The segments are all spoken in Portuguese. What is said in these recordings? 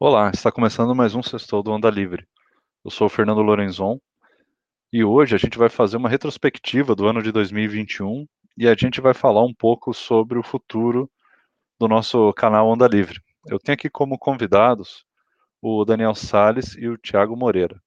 Olá, está começando mais um Sextou do Onda Livre. Eu sou o Fernando Lorenzon e hoje a gente vai fazer uma retrospectiva do ano de 2021 e a gente vai falar um pouco sobre o futuro do nosso canal Onda Livre. Eu tenho aqui como convidados o Daniel Sales e o Thiago Moreira.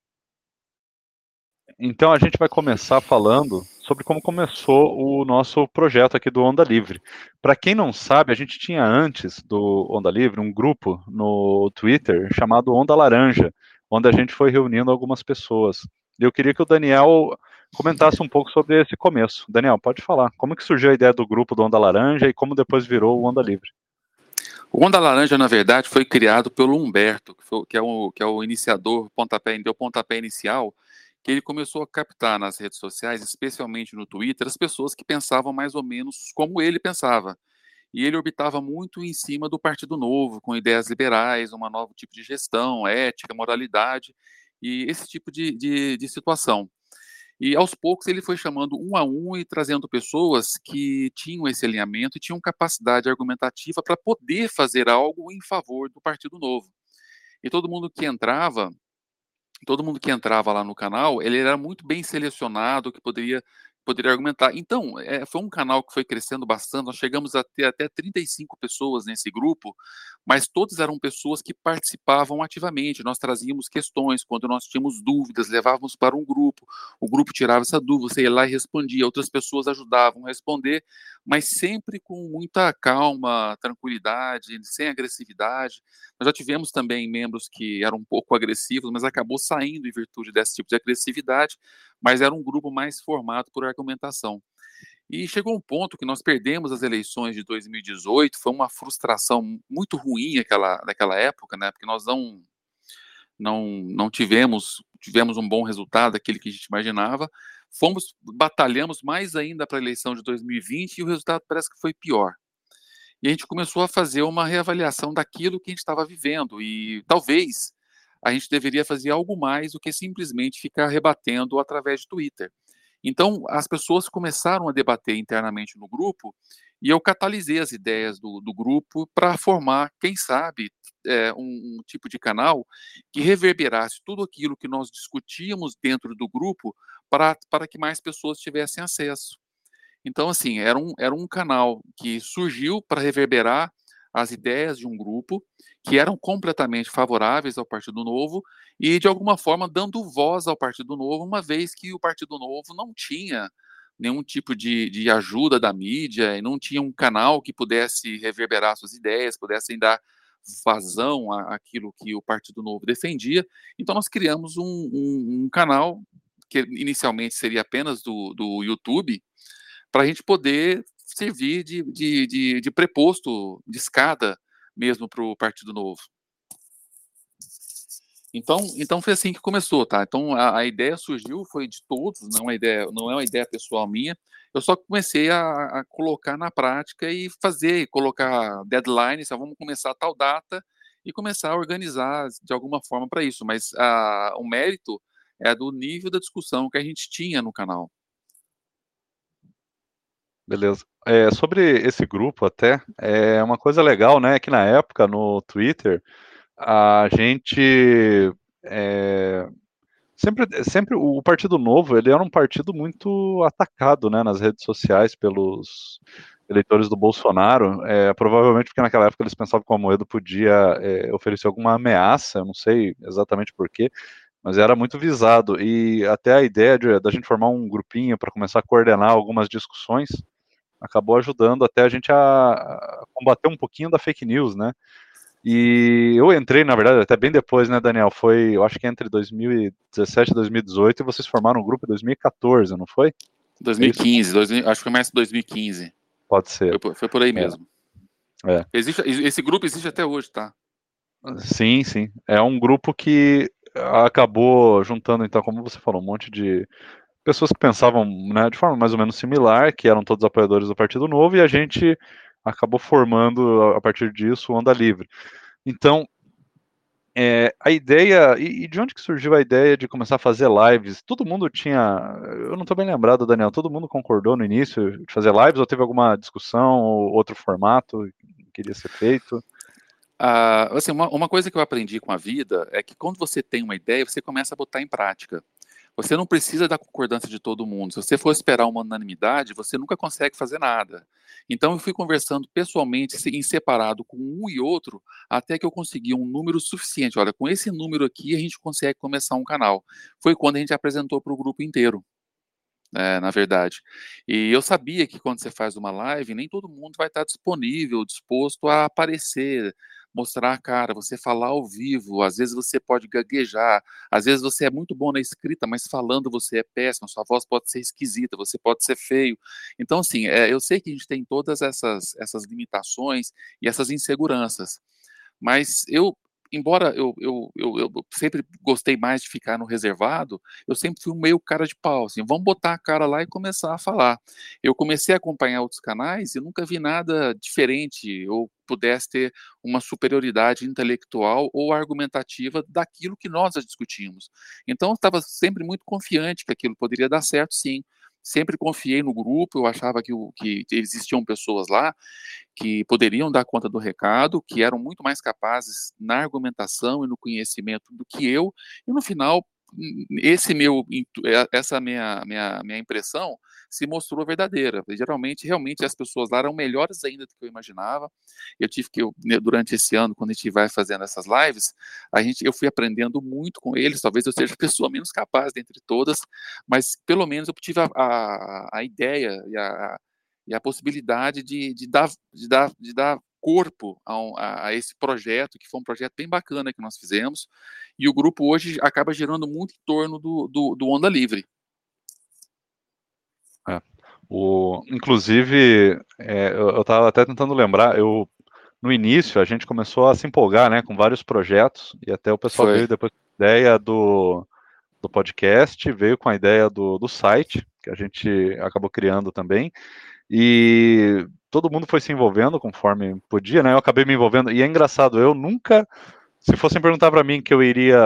Então a gente vai começar falando sobre como começou o nosso projeto aqui do Onda Livre. Para quem não sabe, a gente tinha antes do Onda Livre um grupo no Twitter chamado Onda Laranja, onde a gente foi reunindo algumas pessoas. Eu queria que o Daniel comentasse um pouco sobre esse começo. Daniel, pode falar. Como que surgiu a ideia do grupo do Onda Laranja e como depois virou o Onda Livre? O Onda Laranja, na verdade, foi criado pelo Humberto, que, foi, que, é, o, que é o iniciador, pontapé, deu pontapé inicial que ele começou a captar nas redes sociais, especialmente no Twitter, as pessoas que pensavam mais ou menos como ele pensava. E ele orbitava muito em cima do Partido Novo, com ideias liberais, um novo tipo de gestão, ética, moralidade, e esse tipo de, de, de situação. E aos poucos ele foi chamando um a um e trazendo pessoas que tinham esse alinhamento e tinham capacidade argumentativa para poder fazer algo em favor do Partido Novo. E todo mundo que entrava todo mundo que entrava lá no canal, ele era muito bem selecionado, que poderia poderia argumentar. Então, é, foi um canal que foi crescendo bastante, nós chegamos a ter até 35 pessoas nesse grupo, mas todas eram pessoas que participavam ativamente, nós trazíamos questões, quando nós tínhamos dúvidas, levávamos para um grupo, o grupo tirava essa dúvida, você ia lá e respondia, outras pessoas ajudavam a responder, mas sempre com muita calma, tranquilidade, sem agressividade. Nós já tivemos também membros que eram um pouco agressivos, mas acabou saindo em virtude desse tipo de agressividade, mas era um grupo mais formado por argumentação. E chegou um ponto que nós perdemos as eleições de 2018, foi uma frustração muito ruim aquela, naquela época, né? Porque nós não não não tivemos tivemos um bom resultado, aquele que a gente imaginava. Fomos batalhamos mais ainda para a eleição de 2020 e o resultado parece que foi pior. E a gente começou a fazer uma reavaliação daquilo que a gente estava vivendo e talvez a gente deveria fazer algo mais do que simplesmente ficar rebatendo através de Twitter. Então, as pessoas começaram a debater internamente no grupo e eu catalisei as ideias do, do grupo para formar, quem sabe, é, um, um, tipo de canal que reverberasse tudo aquilo que nós discutíamos dentro do grupo para, para que mais pessoas tivessem acesso. Então, assim, era um, era um canal que surgiu para reverberar as ideias de um grupo que eram completamente favoráveis ao Partido Novo e, de alguma forma, dando voz ao Partido Novo, uma vez que o Partido Novo não tinha nenhum tipo de, de ajuda da mídia e não tinha um canal que pudesse reverberar suas ideias, pudessem dar vazão àquilo que o Partido Novo defendia. Então, nós criamos um, um, um canal que inicialmente seria apenas do, do YouTube, para a gente poder servir de, de, de, de preposto, de escada mesmo para o Partido Novo. Então, então foi assim que começou, tá? Então a, a, ideia surgiu, foi de todos, não é uma ideia, não é uma ideia pessoal minha. Eu só comecei a, a colocar na prática e fazer, colocar deadlines, só vamos começar a tal data e começar a organizar de alguma forma para isso. Mas a, o mérito é do nível da discussão que a gente tinha no canal. Beleza. É, sobre esse grupo até, é uma coisa legal, né, que na época no Twitter a gente é, sempre, sempre o Partido Novo ele era um partido muito atacado, né, nas redes sociais pelos eleitores do Bolsonaro, é, provavelmente porque naquela época eles pensavam que o Amoedo podia é, oferecer alguma ameaça, eu não sei exatamente porquê, mas era muito visado e até a ideia de da gente formar um grupinho para começar a coordenar algumas discussões acabou ajudando até a gente a, a combater um pouquinho da fake news, né? E eu entrei, na verdade, até bem depois, né, Daniel? Foi, eu acho que entre 2017 e 2018, e vocês formaram um grupo em 2014, não foi? 2015, é acho que foi mais 2015. Pode ser. Foi, foi por aí é. mesmo. É. Existe, esse grupo existe até hoje, tá? Sim, sim. É um grupo que acabou juntando, então, como você falou, um monte de pessoas que pensavam né, de forma mais ou menos similar, que eram todos apoiadores do Partido Novo, e a gente acabou formando, a partir disso, o Onda Livre. Então, é, a ideia, e, e, de onde que surgiu a ideia de começar a fazer lives? Todo mundo tinha, eu não estou bem lembrado, Daniel, todo mundo concordou no início de fazer lives, ou teve alguma discussão, ou outro formato que queria ser feito? Uh, assim, uma, uma, coisa que eu aprendi com a vida é que quando você tem uma ideia, você começa a botar em prática. Você não precisa da concordância de todo mundo. Se você for esperar uma unanimidade, você nunca consegue fazer nada. Então, eu fui conversando pessoalmente, em separado, com um e outro, até que eu consegui um número suficiente. Olha, com esse número aqui, a gente consegue começar um canal. Foi quando a gente apresentou para o grupo inteiro. É, na verdade. E eu sabia que quando você faz uma live, nem todo mundo vai estar disponível, disposto a aparecer, mostrar a cara, você falar ao vivo, às vezes você pode gaguejar, às vezes você é muito bom na escrita, mas falando você é péssimo, sua voz pode ser esquisita, você pode ser feio. Então, assim, é, eu sei que a gente tem todas essas, essas limitações e essas inseguranças, mas eu embora eu, eu, eu, eu, sempre gostei mais de ficar no reservado, eu sempre fui meio cara de pau, assim, vamos botar a cara lá e começar a falar. Eu comecei a acompanhar outros canais e nunca vi nada diferente ou pudesse ter uma superioridade intelectual ou argumentativa daquilo que nós discutimos. Então, eu estava sempre muito confiante que aquilo poderia dar certo, sim sempre confiei no grupo, eu achava que, que, existiam pessoas lá que poderiam dar conta do recado, que eram muito mais capazes na argumentação e no conhecimento do que eu, e no final esse meu é, essa minha, minha minha impressão se mostrou verdadeira. Geralmente, realmente as pessoas lá eram melhores ainda do que eu imaginava. Eu tive que eu, né, durante esse ano, quando a gente vai fazendo essas lives, a gente eu fui aprendendo muito com eles. Talvez eu seja a pessoa menos capaz dentre todas, mas pelo menos eu tive a, a, a ideia e a, e a possibilidade de, de dar de dar de dar corpo a, a, esse projeto, que foi um projeto bem bacana que nós fizemos, e o grupo hoje acaba girando muito em torno do, do, do Onda Livre. O, inclusive, é, eu estava até tentando lembrar, eu no início a gente começou a se empolgar né, com vários projetos, e até o pessoal foi. veio depois com a ideia do, do podcast, veio com a ideia do, do site, que a gente acabou criando também, e todo mundo foi se envolvendo conforme podia, né? Eu acabei me envolvendo, e é engraçado, eu nunca, se fossem perguntar para mim que eu iria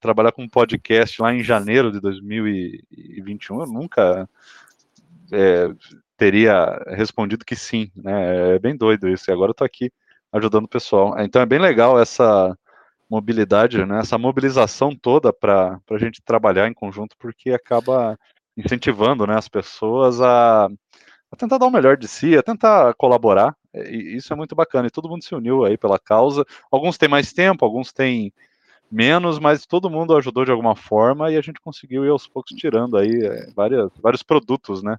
trabalhar com um podcast lá em janeiro de 2021, eu nunca é, teria respondido que sim, né? É bem doido isso, e agora eu tô aqui ajudando o pessoal. Então é bem legal essa mobilidade, né? Essa mobilização toda para a gente trabalhar em conjunto, porque acaba incentivando né, as pessoas a a tentar dar o melhor de si, a tentar colaborar. E isso é muito bacana. E todo mundo se uniu aí pela causa. Alguns têm mais tempo, alguns têm menos, mas todo mundo ajudou de alguma forma e a gente conseguiu ir aos poucos tirando aí é, várias, vários produtos, né?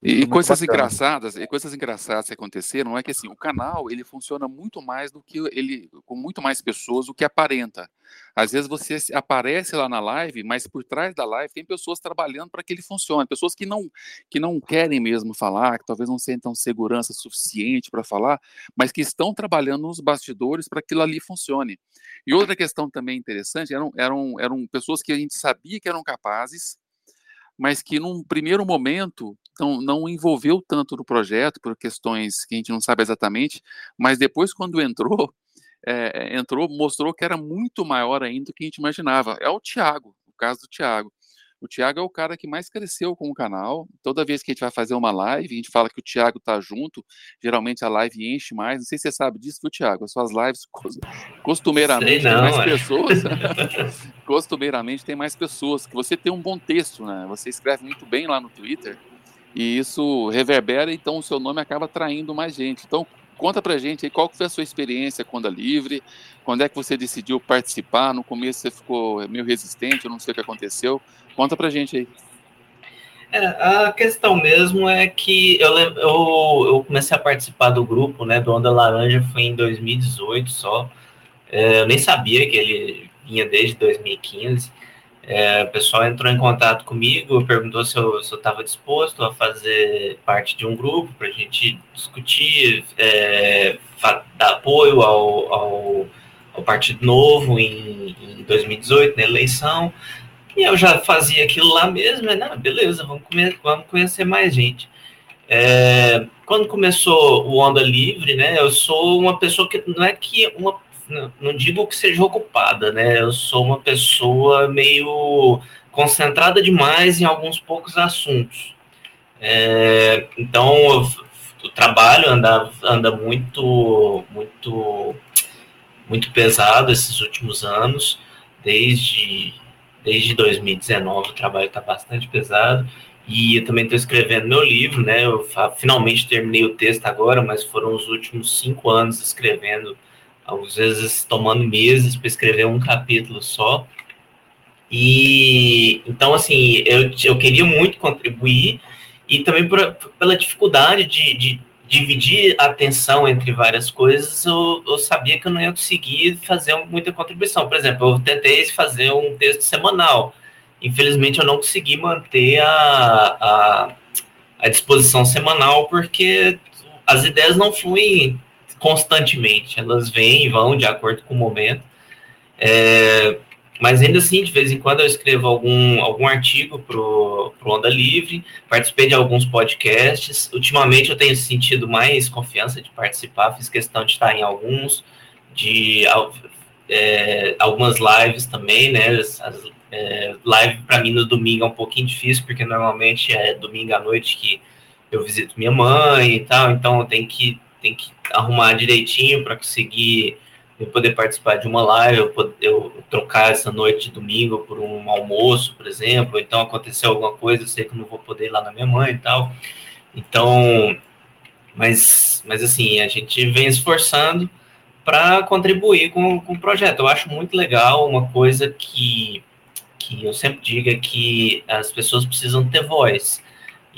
E, coisas bacana. engraçadas, e coisas engraçadas que aconteceram é que assim, o canal ele funciona muito mais do que ele com muito mais pessoas do que aparenta. Às vezes você aparece lá na live, mas por trás da live tem pessoas trabalhando para que ele funcione, pessoas que não que não querem mesmo falar, que talvez não sintam segurança suficiente para falar, mas que estão trabalhando nos bastidores para que aquilo ali funcione. E outra questão também interessante eram eram eram pessoas que a gente sabia que eram capazes mas que num primeiro momento não, não envolveu tanto no projeto por questões que a gente não sabe exatamente, mas depois quando entrou, é, entrou, mostrou que era muito maior ainda do que a gente imaginava. É o Tiago, o caso do Tiago. O Thiago é o cara que mais cresceu com o canal. Toda vez que a gente vai fazer uma live, a gente fala que o Thiago tá junto. Geralmente a live enche mais. Não sei se você sabe disso, viu, Thiago? As suas lives costumeiramente não, tem mais é. pessoas. costumeiramente tem mais pessoas. Que você tem um bom texto, né? Você escreve muito bem lá no Twitter. E isso reverbera, então o seu nome acaba atraindo mais gente. Então, Conta pra gente aí qual foi a sua experiência com a Livre, quando é que você decidiu participar, no começo você ficou meio resistente, eu não sei o que aconteceu, conta pra gente aí. É, a questão mesmo é que eu, eu, eu, comecei a participar do grupo, né, do Onda Laranja, foi em 2018 só, é, eu nem sabia que ele vinha desde 2015, é, o pessoal entrou em contato comigo, perguntou se eu estava disposto a fazer parte de um grupo para a gente discutir, é, dar apoio ao, ao, ao Partido Novo em, em, 2018, na eleição. E eu já fazia aquilo lá mesmo, né? Beleza, vamos, comer, vamos conhecer mais gente. É, quando começou o Onda Livre, né? Eu sou uma pessoa que não é que uma não, digo que seja ocupada, né? Eu sou uma pessoa meio concentrada demais em alguns poucos assuntos. É, então, o trabalho anda, anda muito, muito muito pesado esses últimos anos, desde, desde 2019 o trabalho está bastante pesado, e eu também estou escrevendo meu livro, né? Eu finalmente terminei o texto agora, mas foram os últimos cinco anos escrevendo, às vezes tomando meses para escrever um capítulo só. E então, assim, eu, eu queria muito contribuir e também pela dificuldade de, de, dividir a atenção entre várias coisas, eu, eu, sabia que eu não ia conseguir fazer muita contribuição. Por exemplo, eu tentei fazer um texto semanal. Infelizmente, eu não consegui manter a, a, a disposição semanal, porque as ideias não fluem constantemente, elas vêm e vão de acordo com o momento. É, mas ainda assim, de vez em quando eu escrevo algum, algum artigo para o Onda Livre, participei de alguns podcasts. Ultimamente eu tenho sentido mais confiança de participar, fiz questão de estar em alguns, de é, algumas lives também, né? As, é, live para mim no domingo é um pouquinho difícil, porque normalmente é domingo à noite que eu visito minha mãe e tal, então eu tenho que, tenho que arrumar direitinho para conseguir eu poder participar de uma live, eu, poder, eu trocar essa noite de domingo por um almoço, por exemplo, então aconteceu alguma coisa, eu sei que não vou poder ir lá na minha mãe e tal. Então, mas, mas assim, a gente vem esforçando para contribuir com, com o projeto. Eu acho muito legal uma coisa que, que eu sempre digo é que as pessoas precisam ter voz.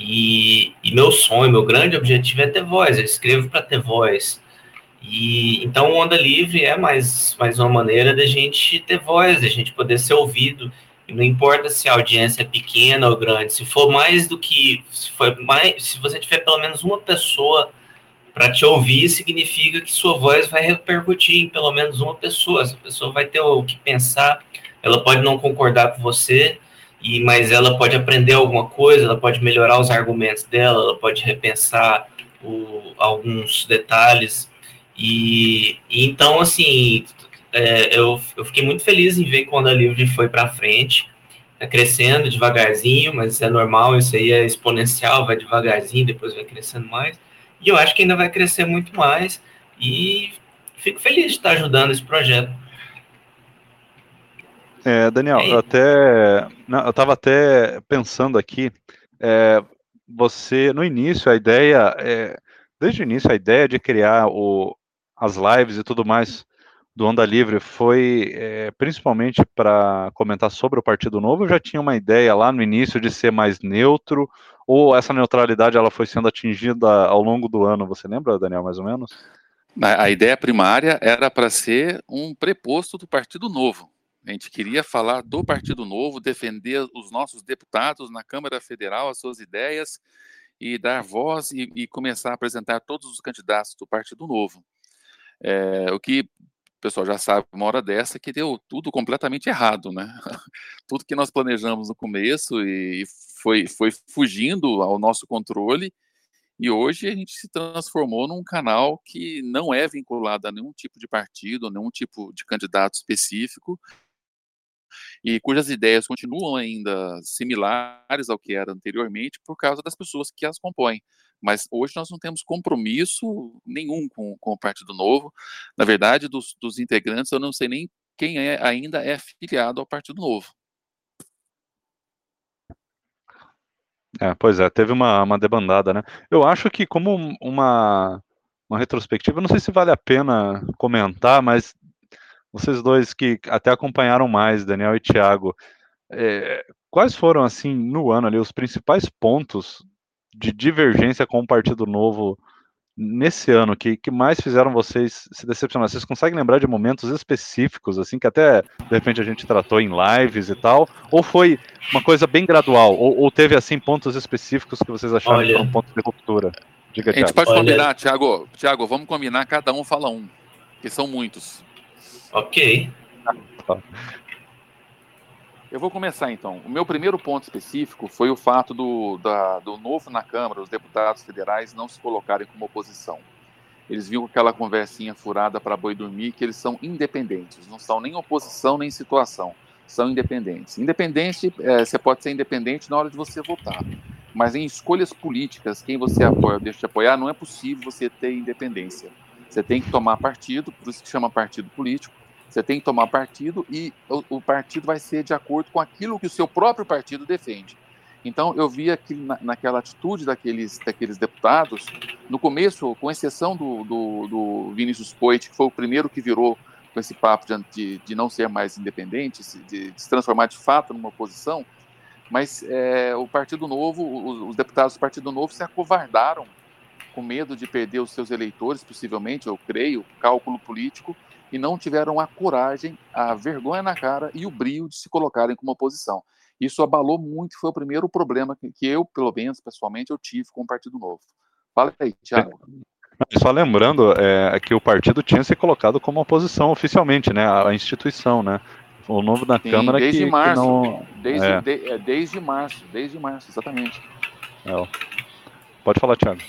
E, e meu sonho, meu grande objetivo é ter voz. Eu escrevo para ter voz. E então Onda Livre é mais, mais uma maneira da gente ter voz, da gente poder ser ouvido. E não importa se a audiência é pequena ou grande, se for mais do que se for mais, se você tiver pelo menos uma pessoa para te ouvir, significa que sua voz vai repercutir em pelo menos uma pessoa. Essa pessoa vai ter o que pensar, ela pode não concordar com você, e mas ela pode aprender alguma coisa, ela pode melhorar os argumentos dela, ela pode repensar o, alguns detalhes e, então, assim, é, eu, eu fiquei muito feliz em ver quando a Livre foi para frente, tá crescendo devagarzinho, mas é normal, isso aí é exponencial, vai devagarzinho, depois vai crescendo mais. E eu acho que ainda vai crescer muito mais. E fico feliz de estar ajudando esse projeto. É, Daniel, é eu até não, eu estava até pensando aqui, é, você no início a ideia, é, desde o início a ideia de criar o, as lives e tudo mais do Onda Livre foi é, principalmente para comentar sobre o Partido Novo? Eu já tinha uma ideia lá no início de ser mais neutro, ou essa neutralidade ela foi sendo atingida ao longo do ano? Você lembra, Daniel, mais ou menos? A, a ideia primária era para ser um preposto do Partido Novo. A gente queria falar do Partido Novo, defender os nossos deputados na Câmara Federal, as suas ideias, e dar voz e, e começar a apresentar todos os candidatos do Partido Novo. É, o que o pessoal já sabe uma hora dessa que deu tudo completamente errado, né? tudo que nós planejamos no começo e foi, foi fugindo ao nosso controle e hoje a gente se transformou num canal que não é vinculado a nenhum tipo de partido, nenhum tipo de candidato específico, e cujas ideias continuam ainda similares ao que era anteriormente por causa das pessoas que as compõem. Mas hoje nós não temos compromisso nenhum com, com o Partido Novo. Na verdade, dos, dos integrantes, eu não sei nem quem é, ainda é filiado ao Partido Novo. É, pois é, teve uma, uma debandada, né? Eu acho que como uma, uma retrospectiva, não sei se vale a pena comentar, mas vocês dois que até acompanharam mais, Daniel e Thiago, é, quais foram, assim, no ano ali, os principais pontos de divergência com o Partido Novo nesse ano que, que mais fizeram vocês se decepcionar? Vocês conseguem lembrar de momentos específicos, assim, que até de repente a gente tratou em lives e tal? Ou foi uma coisa bem gradual? Ou, ou teve, assim, pontos específicos que vocês acharam Olha, que foram pontos de ruptura? Diga, a gente pode Olha. combinar, Thiago. Thiago, vamos combinar, cada um fala um, que são muitos. Ok. Eu vou começar então. O meu primeiro ponto específico foi o fato do, da, do novo na Câmara, os deputados federais não se colocarem como oposição. Eles viram aquela conversinha furada para boi dormir que eles são independentes, não são nem oposição nem situação, são independentes. Independente, é, você pode ser independente na hora de você votar, mas em escolhas políticas, quem você apoia ou deixa de apoiar, não é possível você ter independência. Você tem que tomar partido, por isso que chama partido político. Você tem que tomar partido e o, o partido vai ser de acordo com aquilo que o seu próprio partido defende. Então, eu vi aqui na, naquela atitude daqueles, daqueles deputados, no começo, com exceção do, do, do Vinícius Poit, que foi o primeiro que virou com esse papo de, de não ser mais independente, de, de, se transformar de fato numa oposição, mas é, o Partido Novo, os, os, deputados do Partido Novo se acovardaram com medo de perder os seus eleitores, possivelmente, eu creio, cálculo político, e não tiveram a coragem, a vergonha na cara e o brio de se colocarem como oposição. Isso abalou muito, foi o primeiro problema que, eu, pelo menos, pessoalmente, eu tive com o Partido Novo. Fala aí, Tiago. Só lembrando é, que o partido tinha se colocado como oposição oficialmente, né? A, instituição, né? O novo da Sim, Câmara desde que, março, que não... desde, é. de, é, desde março, desde março, exatamente. É. Pode falar, Thiago.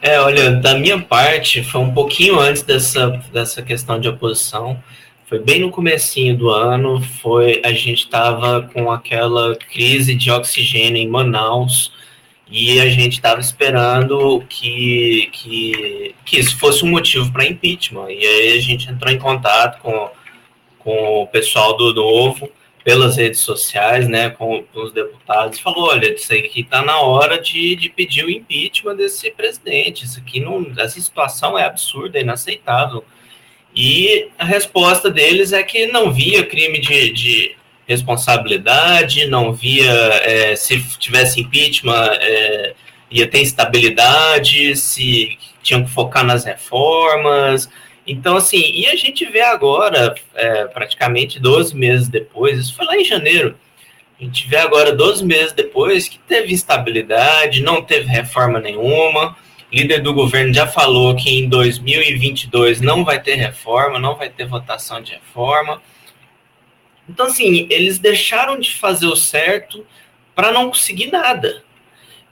É, olha, da minha parte, foi um pouquinho antes dessa, dessa questão de oposição. Foi bem no comecinho do ano, foi a gente estava com aquela crise de oxigênio em Manaus, e a gente estava esperando que, que, que isso fosse um motivo para impeachment. E aí a gente entrou em contato com, com o pessoal do Novo, pelas redes sociais, né, com, com os deputados, falou, olha, isso aqui está na hora de, de pedir o impeachment desse presidente, isso aqui não, essa situação é absurda, é inaceitável. E a resposta deles é que não via crime de, de responsabilidade, não via é, se tivesse impeachment é, ia ter instabilidade, se tinham que focar nas reformas. Então, assim, e a gente vê agora, é, praticamente 12 meses depois, isso foi lá em janeiro, a gente vê agora 12 meses depois que teve instabilidade, não teve reforma nenhuma. Líder do governo já falou que em 2022 não vai ter reforma, não vai ter votação de reforma. Então, assim, eles deixaram de fazer o certo para não conseguir nada.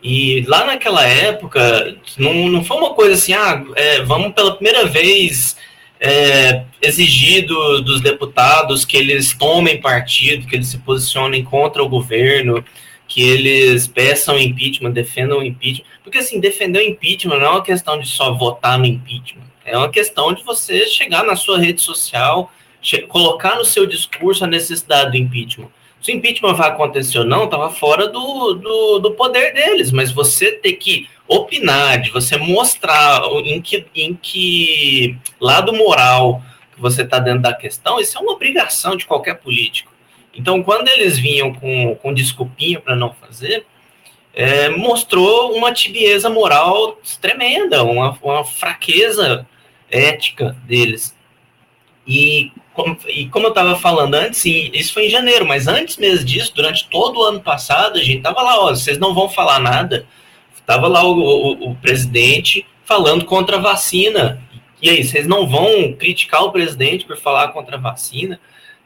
E lá naquela época, não, não foi uma coisa assim, ah, é, vamos pela primeira vez é, exigir do, dos deputados que eles tomem partido, que eles se posicionem contra o governo, que eles peçam impeachment, defendam o impeachment. Porque, assim, defender o impeachment não é uma questão de só votar no impeachment. É uma questão de você chegar na sua rede social colocar no seu discurso a necessidade do impeachment. Se o impeachment vai acontecer ou não, estava fora do, do, do, poder deles, mas você ter que opinar, de você mostrar em que, em que lado moral que você está dentro da questão, isso é uma obrigação de qualquer político. Então, quando eles vinham com, com desculpinha para não fazer, é, mostrou uma tibieza moral tremenda, uma, uma fraqueza ética deles. E como, e como eu estava falando antes, sim, isso foi em janeiro, mas antes mesmo disso, durante todo o ano passado, a gente estava lá, ó, vocês não vão falar nada. Estava lá o, o, o, presidente falando contra a vacina. E aí, vocês não vão criticar o presidente por falar contra a vacina?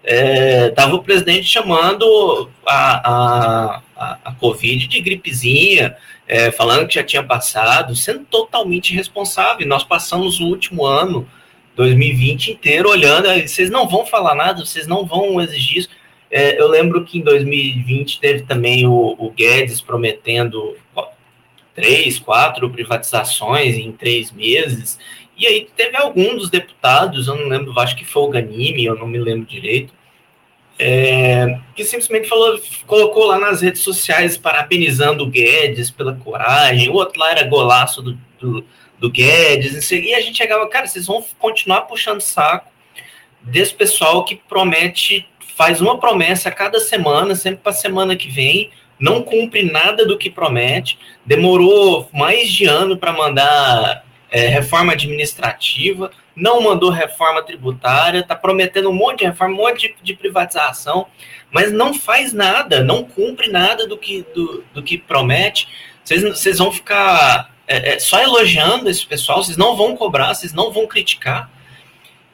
É, tava o presidente chamando a, a, a, a Covid de gripezinha, é, falando que já tinha passado, sendo totalmente responsável. Nós passamos o último ano 2020 inteiro olhando, vocês não vão falar nada, vocês não vão exigir isso. É, eu lembro que em 2020 teve também o, o, Guedes prometendo três, quatro privatizações em três meses, e aí teve algum dos deputados, eu não lembro, acho que foi o Ganime, eu não me lembro direito, é, que simplesmente falou, colocou lá nas redes sociais parabenizando o Guedes pela coragem, o outro lá era golaço do, do do Guedes, e a gente chegava, cara, vocês vão continuar puxando saco desse pessoal que promete, faz uma promessa a cada semana, sempre para a semana que vem, não cumpre nada do que promete, demorou mais de ano para mandar é, reforma administrativa, não mandou reforma tributária, está prometendo um monte de reforma, um monte de, de, privatização, mas não faz nada, não cumpre nada do que, do, do que promete. Vocês, vão ficar é, é, só elogiando esse pessoal, vocês não vão cobrar, vocês não vão criticar.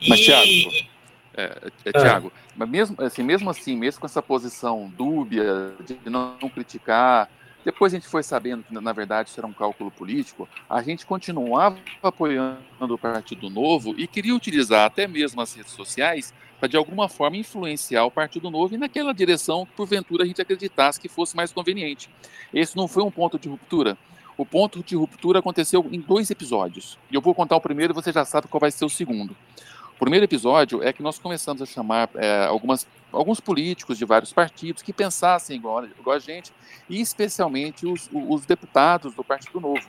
Mas, e... Thiago, é, é, Thiago mas mesmo assim, mesmo assim, mesmo com essa posição dúbia de não, não criticar, depois a gente foi sabendo que, na verdade, isso era um cálculo político, a gente continuava apoiando o Partido Novo e queria utilizar até mesmo as redes sociais para, de alguma forma, influenciar o Partido Novo e naquela direção que, porventura, a gente acreditasse que fosse mais conveniente. Esse não foi um ponto de ruptura. O ponto de ruptura aconteceu em dois episódios. E eu vou contar o primeiro e você já sabe qual vai ser o segundo. O primeiro episódio é que nós começamos a chamar é, algumas, alguns políticos de vários partidos que pensassem igual, igual a gente, e especialmente os, os deputados do Partido Novo.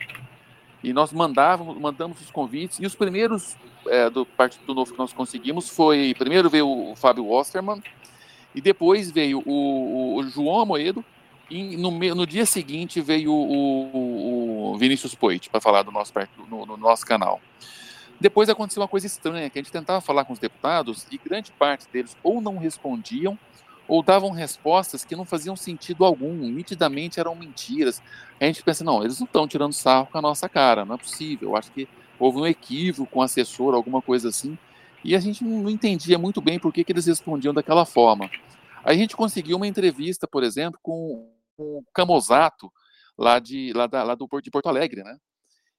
E nós mandávamos, mandamos os convites, e os primeiros é, do Partido Novo que nós conseguimos foi, primeiro veio o Fábio Osterman, e depois veio o, o João Amoedo, e no, no, dia seguinte veio o, o Vinícius Poit para falar do nosso, no, no nosso canal. Depois aconteceu uma coisa estranha, que a gente tentava falar com os deputados e grande parte deles ou não respondiam ou davam respostas que não faziam sentido algum, nitidamente eram mentiras. A gente pensa, não, eles não estão tirando sarro com a nossa cara, não é possível. Eu acho que houve um equívoco com o assessor, alguma coisa assim, e a gente não entendia muito bem por que, que eles respondiam daquela forma. a gente conseguiu uma entrevista, por exemplo, com, com o Camozato, lá, de, lá, da, lá do, de Porto Alegre, né?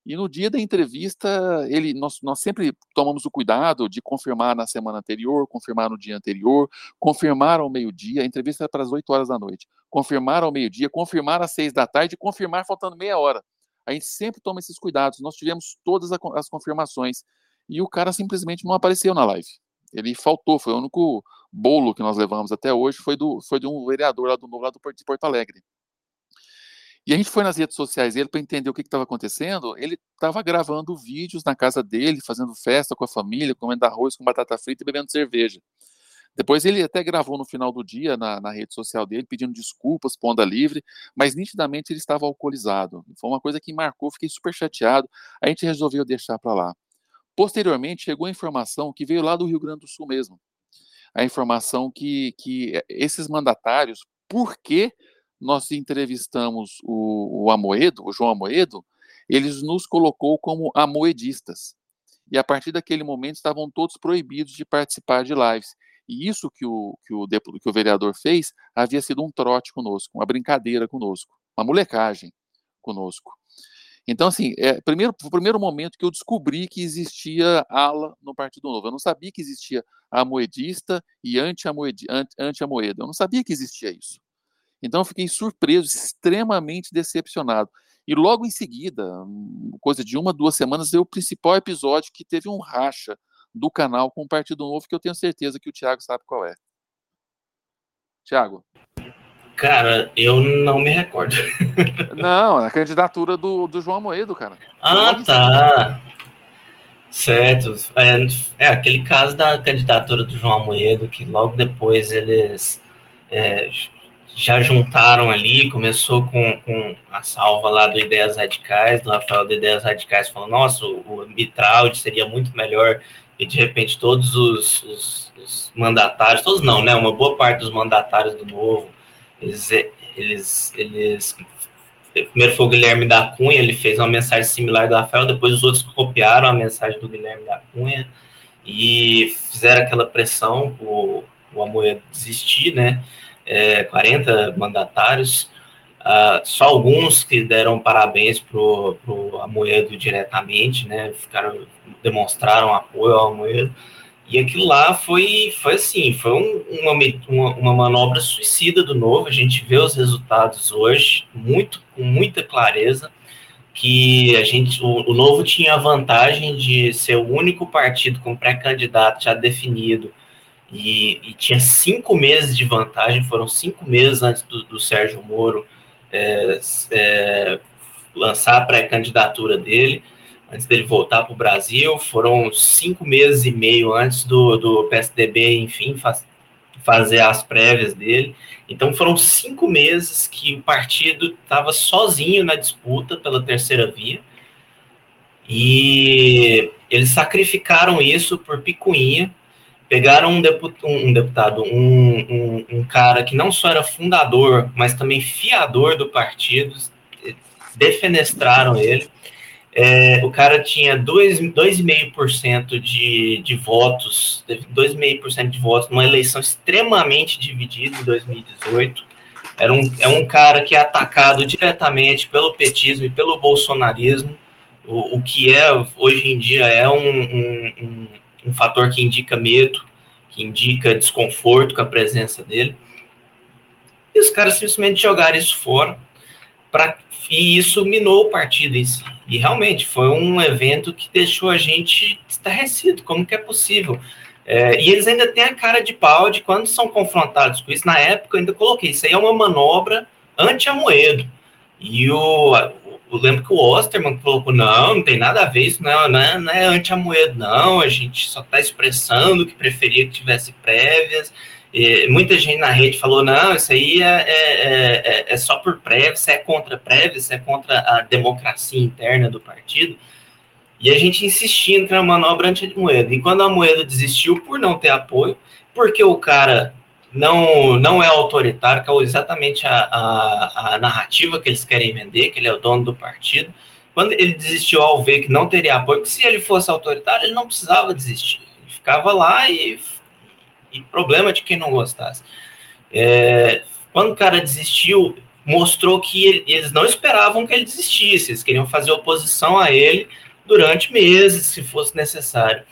E no dia da entrevista, ele, nós, nós sempre tomamos o cuidado de confirmar na semana anterior, confirmar no dia anterior, confirmar ao meio-dia, a entrevista era para as 8 horas da noite, confirmar ao meio-dia, confirmar às 6 da tarde, confirmar faltando meia hora. A gente sempre toma esses cuidados. Nós tivemos todas as confirmações. E o cara simplesmente não apareceu na live. Ele faltou, foi o único bolo que nós levamos até hoje, foi, do, foi de um vereador lá do Novo, lá do, de Porto Alegre. E a gente foi nas redes sociais dele para entender o que estava acontecendo. Ele estava gravando vídeos na casa dele, fazendo festa com a família, comendo arroz com batata frita e bebendo cerveja. Depois ele até gravou no final do dia na, na rede social dele, pedindo desculpas, ponda livre, mas nitidamente ele estava alcoolizado. Foi uma coisa que marcou, fiquei super chateado. A gente resolveu deixar para lá. Posteriormente, chegou a informação que veio lá do Rio Grande do Sul mesmo. A informação que, que esses mandatários, por que nós entrevistamos o, o Amoedo, o João Amoedo, eles nos colocou como amoedistas. E a partir daquele momento estavam todos proibidos de participar de lives. E isso que o, que o, que o vereador fez havia sido um trote conosco, uma brincadeira conosco, uma molecagem conosco. Então, assim, é, primeiro, o primeiro momento que eu descobri que existia ala no Partido Novo. Eu não sabia que existia amoedista e anti-amoeda. Anti eu não sabia que existia isso. Então eu fiquei surpreso, extremamente decepcionado. E logo em seguida, coisa de uma, duas semanas, veio o principal episódio que teve um racha do canal com o Partido Novo, que eu tenho certeza que o Thiago sabe qual é. Thiago. Cara, eu não me recordo. não, a candidatura do, do João Moedo, cara. Ah, tá. Certo. É, é, aquele caso da candidatura do João Moedo, que logo depois eles é, já juntaram ali, começou com, com a salva lá do Ideias Radicais, do Rafael do Ideias Radicais, falando, nossa, o, o Mitraldi seria muito melhor, e de repente todos os, os, os, mandatários, todos não, né, uma boa parte dos mandatários do Novo, eles, eles, eles primeiro foi o Guilherme da Cunha, ele fez uma mensagem similar do Rafael, depois os outros copiaram a mensagem do Guilherme da Cunha, e fizeram aquela pressão para o Amoedo desistir, né, é, 40 mandatários, uh, só alguns que deram parabéns para o Amoedo diretamente, né, ficaram, demonstraram apoio ao Amoedo, e aquilo lá foi, foi assim, foi um, uma, uma, manobra suicida do Novo, a gente vê os resultados hoje, muito, com muita clareza, que a gente, o, o Novo tinha a vantagem de ser o único partido com pré-candidato já definido, e, e, tinha cinco meses de vantagem, foram cinco meses antes do, do Sérgio Moro é, é, lançar a pré-candidatura dele, antes dele voltar para o Brasil, foram cinco meses e meio antes do, do PSDB, enfim, faz, fazer as prévias dele. Então foram cinco meses que o partido estava sozinho na disputa pela terceira via. E eles sacrificaram isso por picuinha, pegaram um, deputado, um, deputado um, um, um, cara que não só era fundador, mas também fiador do partido, defenestraram ele. É, o cara tinha 2,5% de, de votos, 2,5% de votos numa eleição extremamente dividida em 2018. Era um, é um cara que é atacado diretamente pelo petismo e pelo bolsonarismo, o, o que é, hoje em dia, é um, um um fator que indica medo, que indica desconforto com a presença dele. E os caras simplesmente jogaram isso fora Pra, e isso minou o partido em si. E realmente foi um evento que deixou a gente estarrecido. Como que é possível? É, e eles ainda têm a cara de pau de quando são confrontados com isso. Na época, eu ainda coloquei, isso aí é uma manobra anti-Amoedo. E o, eu lembro que o Osterman colocou, não, não tem nada a ver, isso não, não é, não é anti-Amoedo, não, a gente só está expressando que preferia que tivesse prévias. E muita gente na rede falou, não, isso aí é, é, é, é só por prévia, isso é contra prévia, isso é contra a democracia interna do partido. E a gente insistindo que era manobra anti-Amoedo. E quando a Moeda desistiu por não ter apoio, porque o cara não, não é autoritário, que é exatamente a, a, a, narrativa que eles querem vender, que ele é o dono do partido. Quando ele desistiu ao ver que não teria apoio, porque se ele fosse autoritário, ele não precisava desistir. Ele ficava lá e, e problema de quem não gostasse. É, quando o cara desistiu, mostrou que ele, eles não esperavam que ele desistisse, eles queriam fazer oposição a ele durante meses, se fosse necessário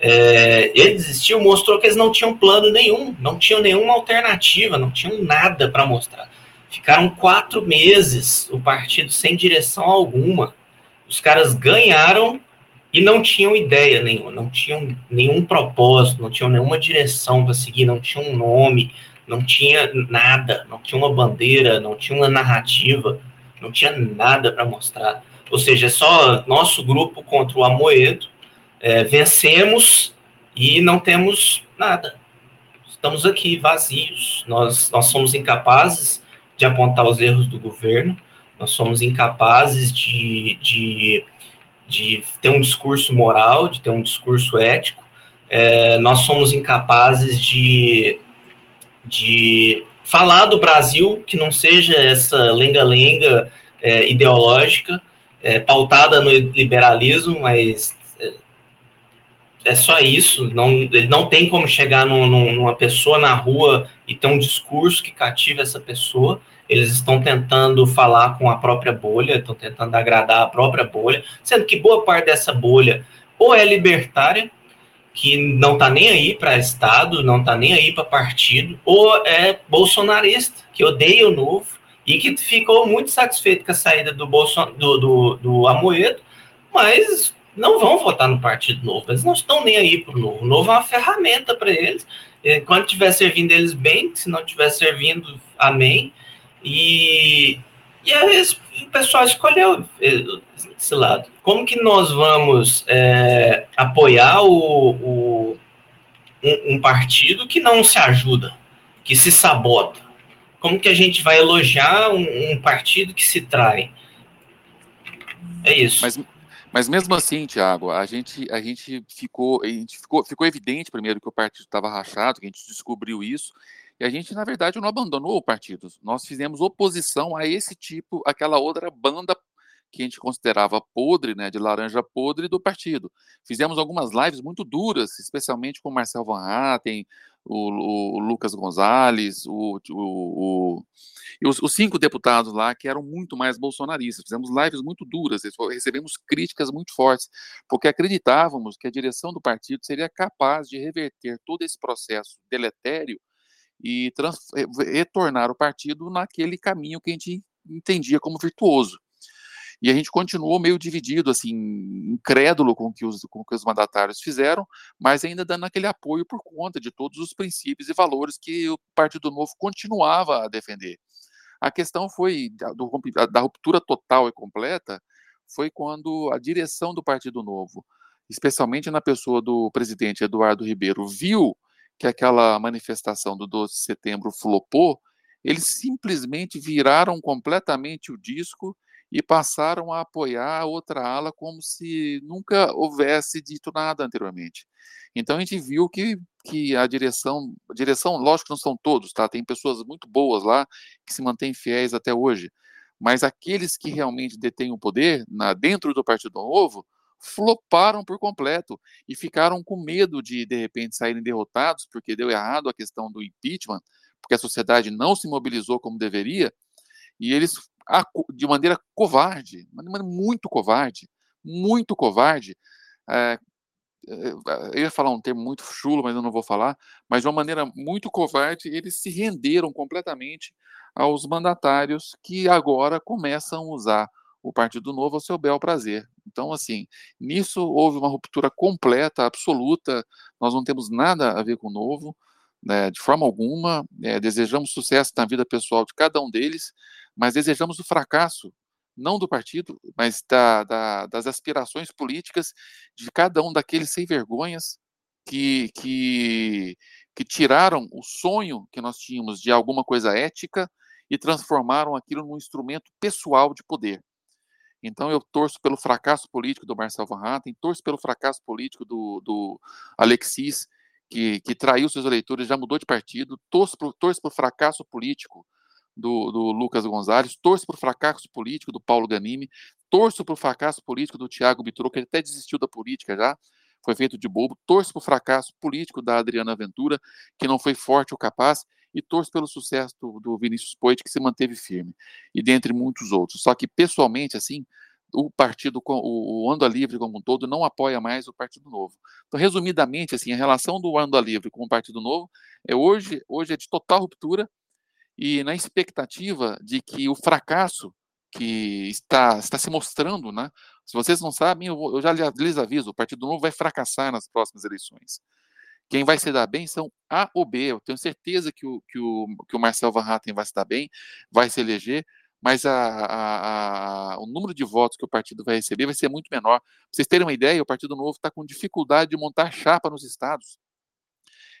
é, ele desistiu, mostrou que eles não tinham plano nenhum, não tinham nenhuma alternativa, não tinham nada para mostrar. Ficaram quatro meses o partido sem direção alguma. Os caras ganharam e não tinham ideia nenhuma, não tinham nenhum propósito, não tinham nenhuma direção para seguir, não tinham um nome, não tinha nada, não tinha uma bandeira, não tinha uma narrativa, não tinha nada para mostrar. Ou seja, é só nosso grupo contra o Amoedo, é, vencemos e não temos nada. Estamos aqui vazios. Nós, nós somos incapazes de apontar os erros do governo, nós somos incapazes de, de, de ter um discurso moral, de ter um discurso ético, é, nós somos incapazes de, de falar do Brasil que não seja essa lenga-lenga é, ideológica, é, pautada no liberalismo, mas é só isso. Não, ele não tem como chegar num, numa pessoa na rua e ter um discurso que cative essa pessoa. Eles estão tentando falar com a própria bolha, estão tentando agradar a própria bolha, sendo que boa parte dessa bolha ou é libertária, que não está nem aí para Estado, não está nem aí para partido, ou é bolsonarista, que odeia o novo e que ficou muito satisfeito com a saída do, Bolson, do, do, do Amoedo, mas não vão votar no Partido Novo. Eles não estão nem aí para o Novo. O Novo é uma ferramenta para eles. Quando estiver servindo eles bem, se não estiver servindo, amém. E, e aí, o pessoal escolheu esse lado. Como que nós vamos é, apoiar o, o um, um partido que não se ajuda, que se sabota? Como que a gente vai elogiar um, um partido que se trai? É isso. Mas, mas mesmo assim, Tiago, a gente, a gente ficou, a gente ficou, ficou evidente primeiro que o partido estava rachado, que a gente descobriu isso, e a gente, na verdade, não abandonou o partido. Nós fizemos oposição a esse tipo, aquela outra banda que a gente considerava podre, né, de laranja podre do partido. Fizemos algumas lives muito duras, especialmente com o Marcel Van Hatten, o, o Lucas Gonzalez, o, o, os, os, cinco deputados lá que eram muito mais bolsonaristas. Fizemos lives muito duras, recebemos críticas muito fortes, porque acreditávamos que a direção do partido seria capaz de reverter todo esse processo deletério e retornar o partido naquele caminho que a gente entendia como virtuoso. E a gente continuou meio dividido, assim, incrédulo com que os, com que os mandatários fizeram, mas ainda dando aquele apoio por conta de todos os princípios e valores que o Partido Novo continuava a defender. A questão foi do, da ruptura total e completa foi quando a direção do Partido Novo, especialmente na pessoa do presidente Eduardo Ribeiro, viu que aquela manifestação do 12 de setembro flopou, eles simplesmente viraram completamente o disco e passaram a apoiar a outra ala como se nunca houvesse dito nada anteriormente. Então a gente viu que, que a direção, direção, lógico que não são todos, tá? Tem pessoas muito boas lá que se mantêm fiéis até hoje, mas aqueles que realmente detêm o poder na, dentro do Partido Novo floparam por completo e ficaram com medo de de repente saírem derrotados porque deu errado a questão do impeachment, porque a sociedade não se mobilizou como deveria, e eles de maneira covarde, de maneira muito covarde, muito covarde, é, eu ia falar um termo muito chulo, mas eu não vou falar, mas de uma maneira muito covarde, eles se renderam completamente aos mandatários que agora começam a usar o Partido Novo ao seu bel prazer. Então, assim, nisso houve uma ruptura completa, absoluta, nós não temos nada a ver com o Novo, né, de forma alguma, é, desejamos sucesso na vida pessoal de cada um deles, mas desejamos o fracasso não do partido, mas da, da, das aspirações políticas de cada um daqueles sem vergonhas que, que, que tiraram o sonho que nós tínhamos de alguma coisa ética e transformaram aquilo num instrumento pessoal de poder. Então eu torço pelo fracasso político do Marcel Van Hatten, torço pelo fracasso político do, do Alexis, que, que traiu seus eleitores, já mudou de partido, torço, torço pelo fracasso político do, do Lucas Gonzalez, torço para o fracasso político do Paulo Ganimi, torço para o fracasso político do Tiago Bitro, que ele até desistiu da política já, foi feito de bobo, torço para o fracasso político da Adriana Ventura, que não foi forte ou capaz, e torço pelo sucesso do, do Vinícius Poit, que se manteve firme, e dentre muitos outros. Só que, pessoalmente, assim, o partido, o, Anda Livre como um todo, não apoia mais o Partido Novo. Então, resumidamente, assim, a relação do Anda Livre com o Partido Novo é hoje, hoje é de total ruptura, e na expectativa de que o fracasso que está, está se mostrando, né? Se vocês não sabem, eu, eu já lhes aviso, o Partido Novo vai fracassar nas próximas eleições. Quem vai se dar bem são A ou B. Eu tenho certeza que o, que o, que o Marcel Van Hatten vai se dar bem, vai se eleger, mas a, a, a, o número de votos que o partido vai receber vai ser muito menor. Para vocês terem uma ideia, o Partido Novo está com dificuldade de montar chapa nos estados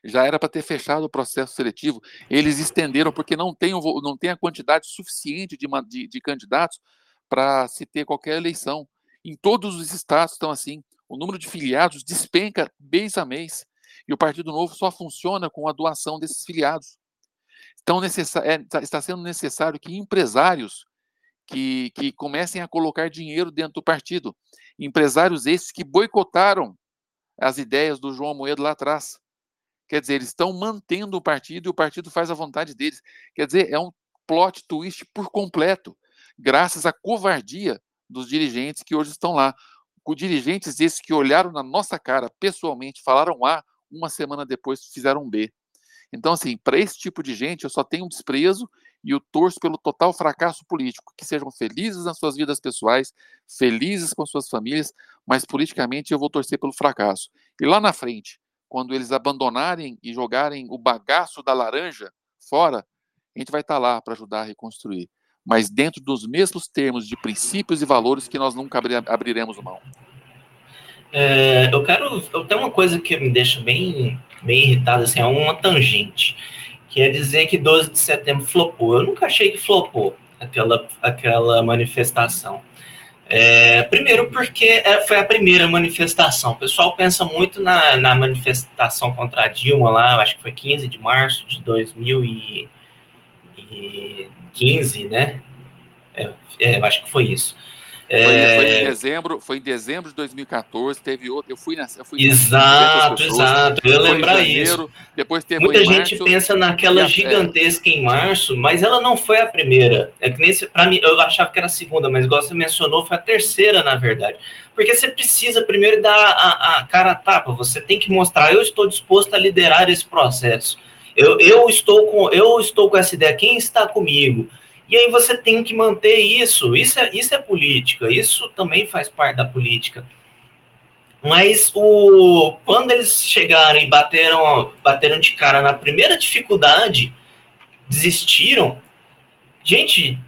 já era para ter fechado o processo seletivo. Eles estenderam porque não tem, não tem a quantidade suficiente de, de, de candidatos para se ter qualquer eleição. Em todos os estados estão assim. O número de filiados despenca mês a mês. E o Partido Novo só funciona com a doação desses filiados. Então, é, tá, está sendo necessário que empresários que, que comecem a colocar dinheiro dentro do partido. Empresários esses que boicotaram as ideias do João Moedo lá atrás. Quer dizer, eles estão mantendo o partido e o partido faz a vontade deles. Quer dizer, é um plot twist por completo, graças à covardia dos dirigentes que hoje estão lá. Com dirigentes esses que olharam na nossa cara pessoalmente, falaram A, uma semana depois fizeram B. Então, assim, para esse tipo de gente, eu só tenho desprezo e eu torço pelo total fracasso político. Que sejam felizes nas suas vidas pessoais, felizes com suas famílias, mas politicamente eu vou torcer pelo fracasso. E lá na frente, quando eles abandonarem e jogarem o bagaço da laranja fora, a gente vai estar lá para ajudar a reconstruir. Mas dentro dos mesmos termos de princípios e valores que nós nunca abriremos mão. É, eu quero. Eu tenho uma coisa que me deixa bem, bem irritado, assim, é uma tangente. Que é dizer que 12 de setembro flopou. Eu nunca achei que flopou aquela, aquela manifestação. É, primeiro, porque é, foi a primeira manifestação. O pessoal pensa muito na, na manifestação contra a Dilma lá, acho que foi 15 de março de 2015, né? É, é, acho que foi isso. Foi, foi, em é. dezembro, foi em dezembro de 2014, teve outro, eu fui nessa, eu fui Exato, pessoas, exato, eu lembrar janeiro, isso. Depois teve Muita gente março, pensa naquela gigantesca em março, mas ela não foi a primeira. É que nesse, mim, eu achava que era a segunda, mas igual você mencionou, foi a terceira, na verdade. Porque você precisa primeiro dar a, a cara a tapa, você tem que mostrar, eu estou disposto a liderar esse processo. Eu, eu, estou com, eu estou com essa ideia, quem está comigo? E aí você tem que manter isso. Isso é, isso é política, isso também faz parte da política. Mas o, quando eles chegaram e bateram, bateram de cara na primeira dificuldade, desistiram. Gente,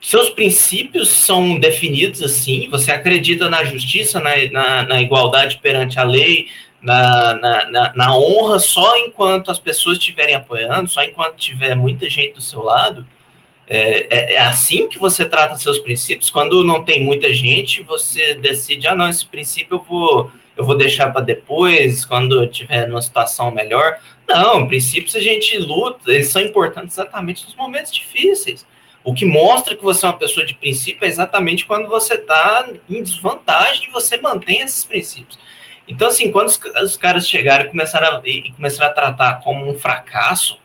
seus princípios são definidos assim, você acredita na justiça, na, na, na igualdade perante a lei, na, na, na, honra só enquanto as pessoas estiverem apoiando, só enquanto tiver muita gente do seu lado. É, é, é, assim que você trata seus princípios. Quando não tem muita gente, você decide, ah, não, esse princípio eu vou, eu vou deixar para depois, quando eu tiver numa situação melhor. Não, princípios a gente luta, eles são importantes exatamente nos momentos difíceis. O que mostra que você é uma pessoa de princípio é exatamente quando você está em desvantagem e você mantém esses princípios. Então, assim, quando os, os caras chegaram e começaram a, e começaram a tratar como um fracasso,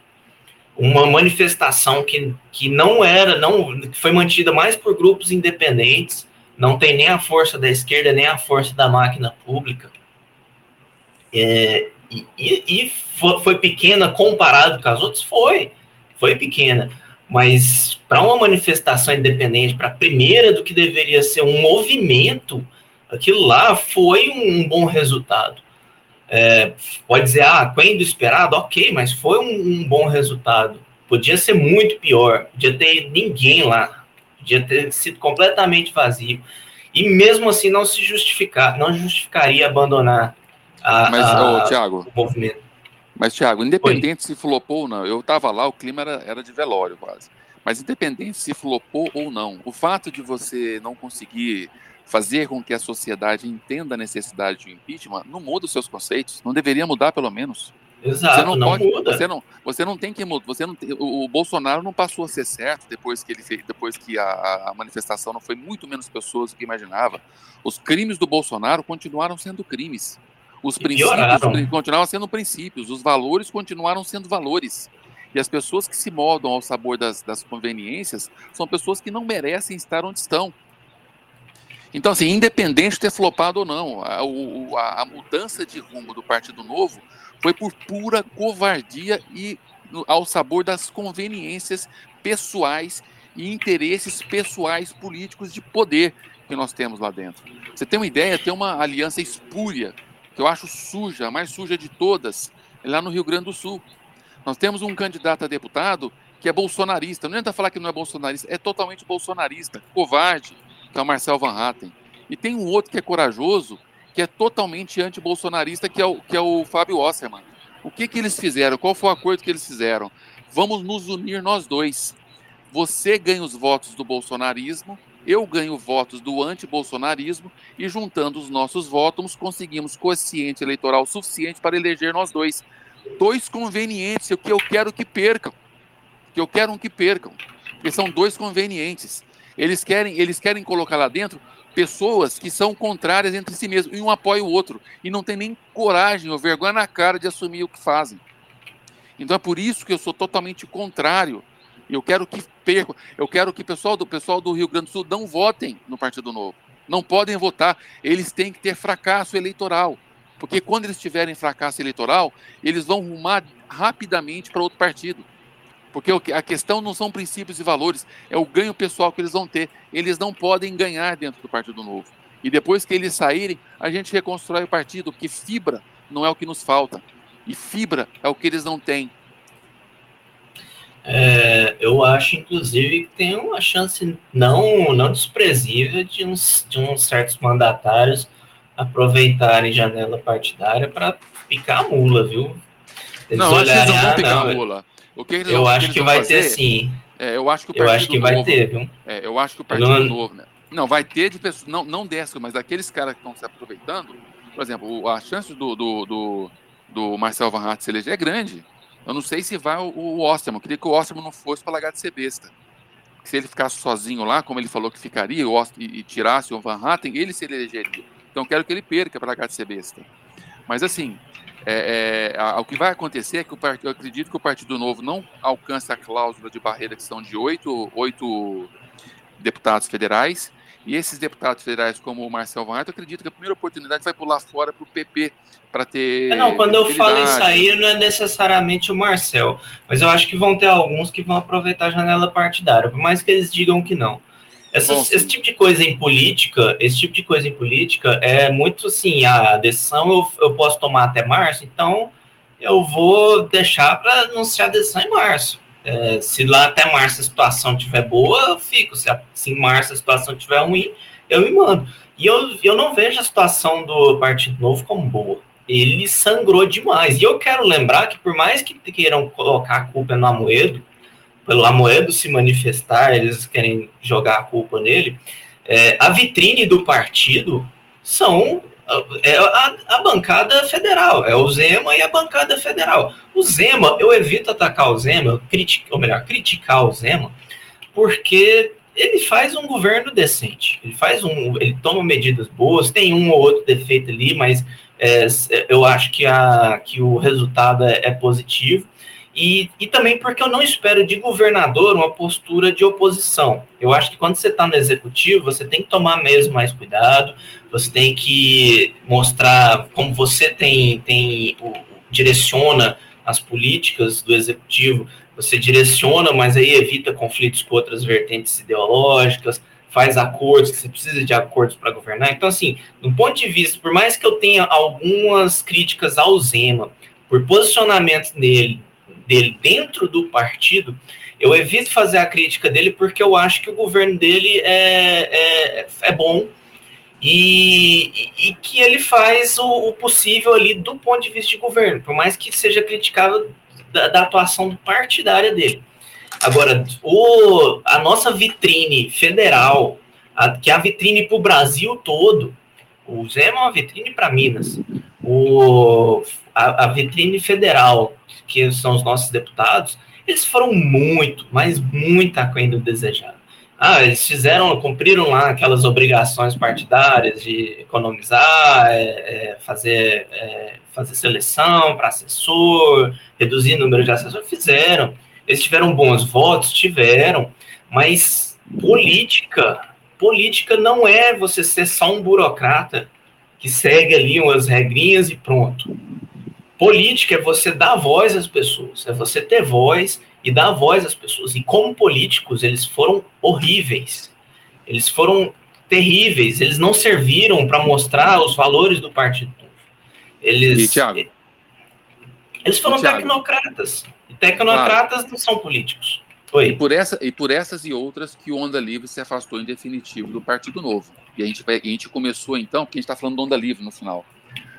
uma manifestação que, que não era, não que foi mantida mais por grupos independentes, não tem nem a força da esquerda, nem a força da máquina pública. É, e, e, foi pequena comparado com as outras? Foi, foi pequena. Mas para uma manifestação independente, para a primeira do que deveria ser um movimento, aquilo lá foi um bom resultado. É, pode dizer, ah, quando esperado, ok, mas foi um, um, bom resultado. Podia ser muito pior, podia ter ninguém lá, podia ter sido completamente vazio. E mesmo assim não se justificar, não justificaria abandonar a, mas, a, ô, Thiago, o movimento. Mas, Thiago, independente Oi. se flopou ou não, eu estava lá, o clima era, era de velório quase. Mas independente se flopou ou não, o fato de você não conseguir fazer com que a sociedade entenda a necessidade de um impeachment não muda os seus conceitos, não deveria mudar pelo menos. Exato, você não, não pode, muda. Você não, você não tem que mudar. Você não o, o, Bolsonaro não passou a ser certo depois que ele fez, depois que a, a, manifestação não foi muito menos pessoas do que imaginava. Os crimes do Bolsonaro continuaram sendo crimes. Os princípios continuaram sendo princípios. Os valores continuaram sendo valores. E as pessoas que se moldam ao sabor das, das conveniências são pessoas que não merecem estar onde estão. Então, assim, independente de ter flopado ou não, a, a, a mudança de rumo do Partido Novo foi por pura covardia e ao sabor das conveniências pessoais e interesses pessoais políticos de poder que nós temos lá dentro. Você tem uma ideia, tem uma aliança espúria, que eu acho suja, a mais suja de todas, lá no Rio Grande do Sul. Nós temos um candidato a deputado que é bolsonarista. Não adianta falar que não é bolsonarista, é totalmente bolsonarista, covarde, que é o Marcel Van Hatten. E tem um outro que é corajoso, que é totalmente anti-bolsonarista, que, é o, que é o Fábio Osserman. O que, que eles fizeram? Qual foi o acordo que eles fizeram? Vamos nos unir nós dois. Você ganha os votos do bolsonarismo, eu ganho votos do anti-bolsonarismo, e juntando os nossos votos, conseguimos quociente eleitoral suficiente para eleger nós dois dois convenientes, o que eu quero que percam. Que eu quero que percam. Porque são dois convenientes. Eles querem, eles querem colocar lá dentro pessoas que são contrárias entre si mesmos, e um apoia o outro, e não tem nem coragem ou vergonha na cara de assumir o que fazem. Então é por isso que eu sou totalmente contrário. Eu quero que percam. Eu quero que o pessoal do pessoal do Rio Grande do Sul não votem no Partido Novo. Não podem votar. Eles têm que ter fracasso eleitoral. Porque quando eles tiverem fracasso eleitoral, eles vão rumar rapidamente para outro partido. Porque a questão não são princípios e valores, é o ganho pessoal que eles vão ter. Eles não podem ganhar dentro do Partido Novo. E depois que eles saírem, a gente reconstrói o partido, porque fibra não é o que nos falta. E fibra é o que eles não têm. É, eu acho, inclusive, que tem uma chance não, não desprezível de uns, de uns certos mandatários aproveitarem janela partidária para picar a mula, viu? Eles não, olharem, eles não vão picar não, a mula. O que eles, eu acho que, que vai fazer, ter sim. É, eu acho que o Partido eu acho que Novo, vai ter, viu? É, eu acho que o Partido não... Novo, né? Não, vai ter de pessoas, não, não dessa, mas daqueles caras que estão se aproveitando. Por exemplo, a chance do, do, do, do Marcel Van Hart se eleger é grande. Eu não sei se vai o, o Osterman. Eu queria que o Osterman não fosse para largar de ser besta. Se ele ficasse sozinho lá, como ele falou que ficaria, e, e tirasse o Van Hatten, ele se elegeria. Então quero que ele perca para a de ser besta. Mas assim, é, é, a, o que vai acontecer é que o, eu acredito que o Partido Novo não alcance a cláusula de barreira que são de oito, oito deputados federais. E esses deputados federais, como o Marcel Van eu acredito que a primeira oportunidade vai pular fora para o PP para ter. É, não, quando eu falo isso aí, não é necessariamente o Marcel, mas eu acho que vão ter alguns que vão aproveitar a janela partidária, por mais que eles digam que não. Essas, esse tipo de coisa em política, esse tipo de coisa em política é muito assim, a decisão eu, eu posso tomar até março, então eu vou deixar para anunciar a decisão em março. É, se lá até março a situação estiver boa, eu fico. Se, a, se em março a situação estiver ruim, eu me mando. E eu, eu não vejo a situação do Partido Novo como boa. Ele sangrou demais. E eu quero lembrar que, por mais que queiram colocar a culpa no Amoedo, pelo Amoedo se manifestar, eles querem jogar a culpa nele, é, a vitrine do partido são é a, a, bancada federal, é o Zema e a bancada federal. O Zema, eu evito atacar o Zema, critica, ou melhor, criticar o Zema, porque ele faz um governo decente, ele faz um, ele toma medidas boas, tem um ou outro defeito ali, mas é, eu acho que, a, que o resultado é, é positivo. E, e também porque eu não espero de governador uma postura de oposição. Eu acho que quando você está no executivo, você tem que tomar mesmo mais cuidado, você tem que mostrar como você tem, tem direciona as políticas do executivo, você direciona, mas aí evita conflitos com outras vertentes ideológicas, faz acordos, que você precisa de acordos para governar. Então, assim, do ponto de vista, por mais que eu tenha algumas críticas ao Zema, por posicionamentos nele, dele dentro do partido, eu evito fazer a crítica dele porque eu acho que o governo dele é, é, é bom e, e, que ele faz o, o, possível ali do ponto de vista de governo, por mais que seja criticado da, da atuação partidária dele. Agora, o, a nossa vitrine federal, a, que é a vitrine para o Brasil todo, o Zé é uma vitrine para Minas. O, a, a, vitrine federal, que são os nossos deputados, eles foram muito, mas muito aquém do desejado. Ah, eles fizeram, cumpriram lá aquelas obrigações partidárias de economizar, é, é, fazer, é, fazer seleção para assessor, reduzir o número de assessores, fizeram. Eles tiveram bons votos, tiveram, mas política, política não é você ser só um burocrata que segue ali umas regrinhas e pronto. Política é você dar voz às pessoas, é você ter voz e dar voz às pessoas. E como políticos, eles foram horríveis. Eles foram terríveis. Eles não serviram para mostrar os valores do partido. Eles, e, eles foram e, tecnocratas. E tecnocratas claro. não são políticos. Oi. E por, essa, e por essas e outras que o Onda Livre se afastou em definitivo do Partido Novo. E a gente, a gente começou então, porque a gente está falando do Onda Livre no final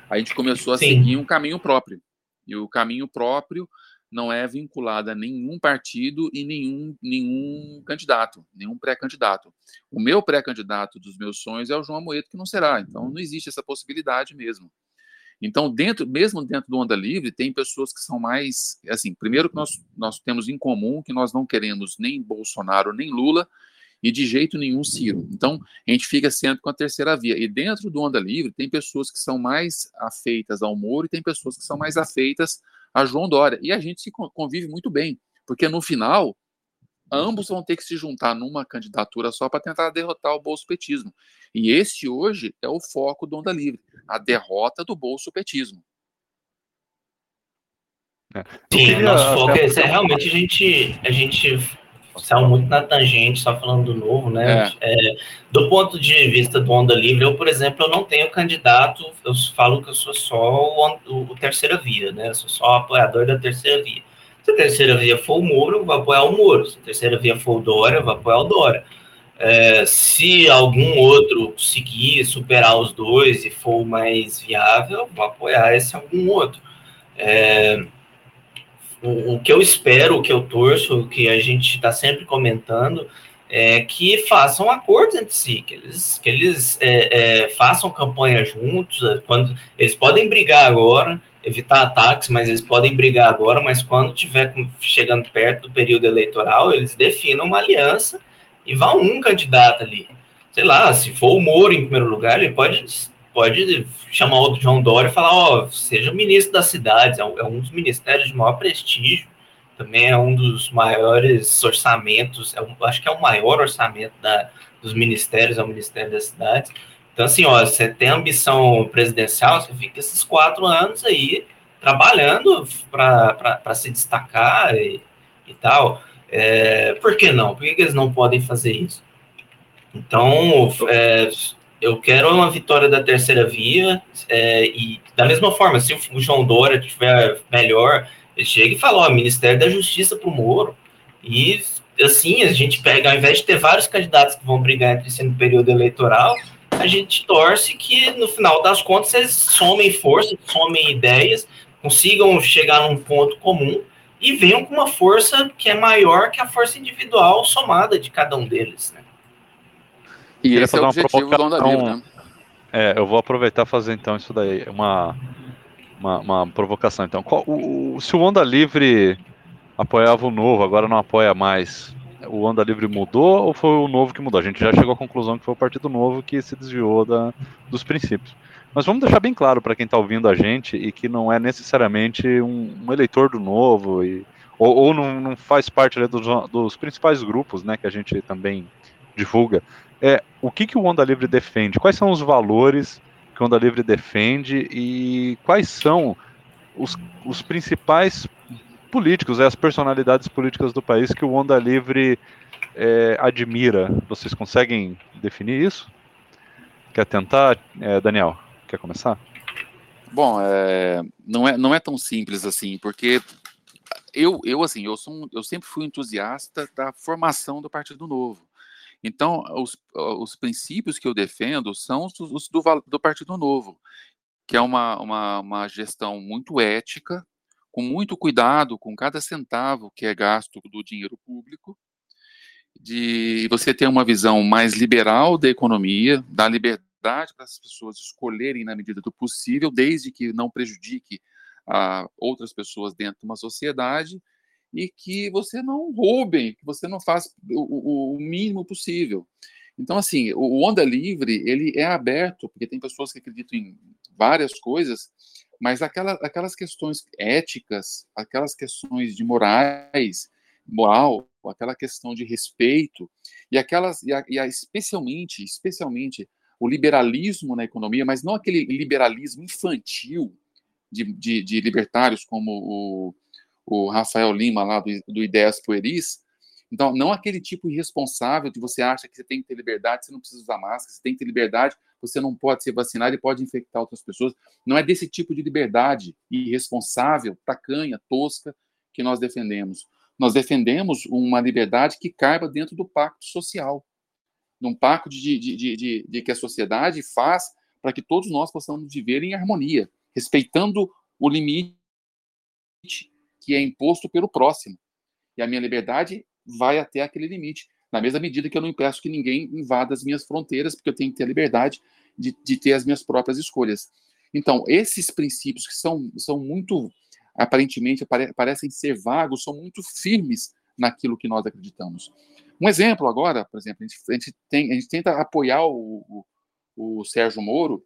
a gente começou a Sim. seguir um caminho próprio. E o caminho próprio não é vinculado a nenhum partido e nenhum, nenhum candidato, nenhum pré-candidato. O meu pré-candidato dos meus sonhos é o João Moedo, que não será. Então, não existe essa possibilidade mesmo. Então, dentro, mesmo dentro do Onda Livre, tem pessoas que são mais, assim, primeiro que nós, nós temos em comum que nós não queremos nem Bolsonaro nem Lula, e de jeito nenhum Ciro. Então, a gente fica sempre com a terceira via. E dentro do Onda Livre, tem pessoas que são mais afeitas ao Moro e tem pessoas que são mais afeitas a João Dória. E a gente se convive muito bem, porque no final, ambos vão ter que se juntar numa candidatura só para tentar derrotar o bolsopetismo. E este hoje é o foco do Onda Livre, a derrota do bolsopetismo. É. Sim, o nosso foco é, é realmente a gente, a gente saiu muito na tangente, só falando do novo, né? É. É, do ponto de vista do Onda Livre, eu, por exemplo, eu não tenho candidato, eu falo que eu sou só o, o, terceira via, né? Eu sou só apoiador da terceira via. Se a terceira via for o Moro, eu vou apoiar o Moro. Se a terceira via for o Dória, eu vou apoiar o Dória. É, se algum outro conseguir superar os dois e for mais viável, vou apoiar esse algum outro. É, o, o que eu espero, o que eu torço, o que a gente está sempre comentando, é que façam acordos entre si, que eles, que eles é, é, façam campanha juntos, é, quando eles podem brigar agora, evitar ataques, mas eles podem brigar agora, mas quando tiver chegando perto do período eleitoral, eles definam uma aliança e vão um candidato ali. Sei lá, se for o Moro em primeiro lugar, ele pode pode chamar o João Dória e falar, ó, oh, seja ministro das cidades, é um, é um, dos ministérios de maior prestígio, também é um dos maiores orçamentos, é um, acho que é o maior orçamento da, dos ministérios, é o Ministério das Cidades. Então, assim, ó, você tem ambição presidencial, você fica esses quatro anos aí trabalhando para se destacar e, e tal. É, por que não? Por que eles não podem fazer isso? Então, é, eu quero uma vitória da terceira via, é, e da mesma forma, se o João Dória tiver melhor, chega e fala, ó, Ministério da Justiça para o Moro, e assim, a gente pega, ao invés de ter vários candidatos que vão brigar entre si no período eleitoral, a gente torce que, no final das contas, eles somem forças, somem ideias, consigam chegar num ponto comum e venham com uma força que é maior que a força individual somada de cada um deles, né? E esse fazer é o objetivo do Onda Livre, né? É, eu vou aproveitar e fazer então isso daí, uma, uma, uma provocação. Então, qual, o, se o Onda Livre apoiava o novo, agora não apoia mais, o Onda Livre mudou ou foi o novo que mudou? A gente já chegou à conclusão que foi o Partido Novo que se desviou da, dos princípios. Mas vamos deixar bem claro para quem está ouvindo a gente e que não é necessariamente um, um eleitor do novo e, ou, ou não, não, faz parte né, dos, dos, principais grupos né, que a gente também divulga. É, o que, que o Onda Livre defende? Quais são os valores que o Onda Livre defende e quais são os, os principais políticos, as personalidades políticas do país que o Onda Livre é, admira? Vocês conseguem definir isso? Quer tentar, é, Daniel? Quer começar? Bom, é, não, é, não é tão simples assim, porque eu, eu assim, eu, sou, eu sempre fui entusiasta da formação do Partido Novo. Então, os, os princípios que eu defendo são os, os do, do Partido Novo, que é uma, uma, uma gestão muito ética, com muito cuidado com cada centavo que é gasto do dinheiro público, de você ter uma visão mais liberal da economia, da liberdade para as pessoas escolherem na medida do possível, desde que não prejudique a outras pessoas dentro de uma sociedade e que você não roube, que você não faça o, o, mínimo possível. Então, assim, o Onda Livre, ele é aberto, porque tem pessoas que acreditam em várias coisas, mas aquela, aquelas questões éticas, aquelas questões de morais, moral, aquela questão de respeito, e aquelas, e, a, e a, especialmente, especialmente, o liberalismo na economia, mas não aquele liberalismo infantil, de, de, de libertários como o, o, Rafael Lima, lá do, do Ideias Pueris. Então, não aquele tipo irresponsável de você acha que você tem que ter liberdade, você não precisa usar máscara, você tem que ter liberdade, você não pode ser vacinado e pode infectar outras pessoas. Não é desse tipo de liberdade irresponsável, tacanha, tosca, que nós defendemos. Nós defendemos uma liberdade que caiba dentro do pacto social, num pacto de, de, de, de, de que a sociedade faz para que todos nós possamos viver em harmonia respeitando o limite que é imposto pelo próximo. E a minha liberdade vai até aquele limite, na mesma medida que eu não impeço que ninguém invada as minhas fronteiras, porque eu tenho que ter a liberdade de, de ter as minhas próprias escolhas. Então, esses princípios que são, são muito, aparentemente, pare, parecem ser vagos, são muito firmes naquilo que nós acreditamos. Um exemplo agora, por exemplo, a gente, a gente, tem, a gente tenta apoiar o, o, o Sérgio Moro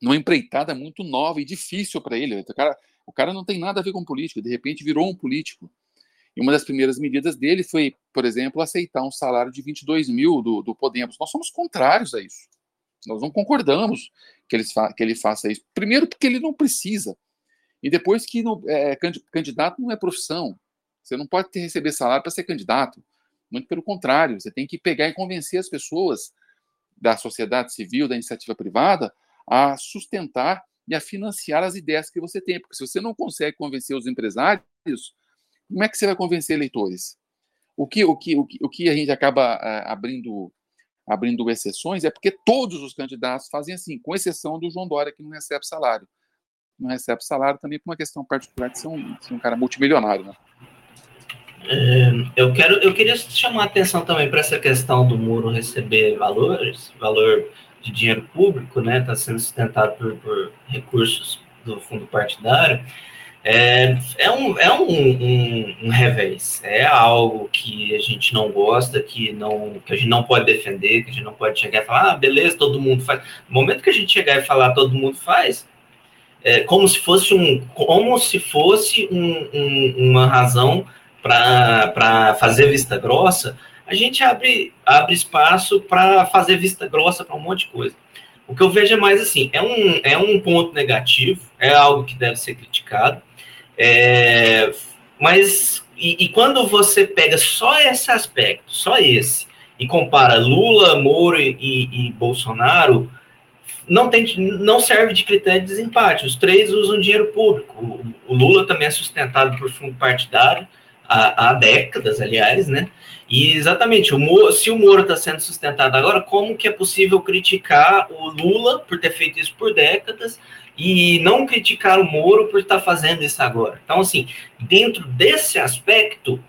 numa empreitada muito nova e difícil para ele. O cara, o cara não tem nada a ver com política, de repente virou um político. E uma das primeiras medidas dele foi, por exemplo, aceitar um salário de 22 mil do, do Podemos. Nós somos contrários a isso. Nós não concordamos que ele, que ele faça isso. Primeiro, porque ele não precisa. E depois que não, é, candidato não é profissão. Você não pode ter, receber salário para ser candidato. Muito pelo contrário, você tem que pegar e convencer as pessoas da sociedade civil, da iniciativa privada, a sustentar e a financiar as ideias que você tem. Porque se você não consegue convencer os empresários, como é que você vai convencer eleitores? O que, o que, o que, o que a gente acaba uh, abrindo, abrindo exceções é porque todos os candidatos fazem assim, com exceção do João Dória, que não recebe salário. Não recebe salário também por uma questão particular de ser um, ser um cara multimilionário. Né? É, eu, quero, eu queria chamar a atenção também para essa questão do muro receber valores, valor de dinheiro público, né, está sendo sustentado por, por, recursos do fundo partidário, é, é, um, é um, um, um, revés, é algo que a gente não gosta, que, não, que a gente não pode defender, que a gente não pode chegar e falar, ah, beleza, todo mundo faz. No momento que a gente chegar e falar todo mundo faz, é como se fosse um, como se fosse um, um, uma razão para fazer vista grossa, a gente abre, abre espaço para fazer vista grossa para um monte de coisa. O que eu vejo é mais assim, é um, é um ponto negativo, é algo que deve ser criticado, é, mas e, e, quando você pega só esse aspecto, só esse, e compara Lula, Moro e, e, Bolsonaro, não, tem, não serve de critério de desempate. Os três usam dinheiro público. O, o Lula também é sustentado por fundo partidário há, há décadas, aliás, né? E exatamente, o Moro, se o Moro está sendo sustentado agora, como que é possível criticar o Lula por ter feito isso por décadas e não criticar o Moro por estar tá fazendo isso agora? Então, assim, dentro desse aspecto,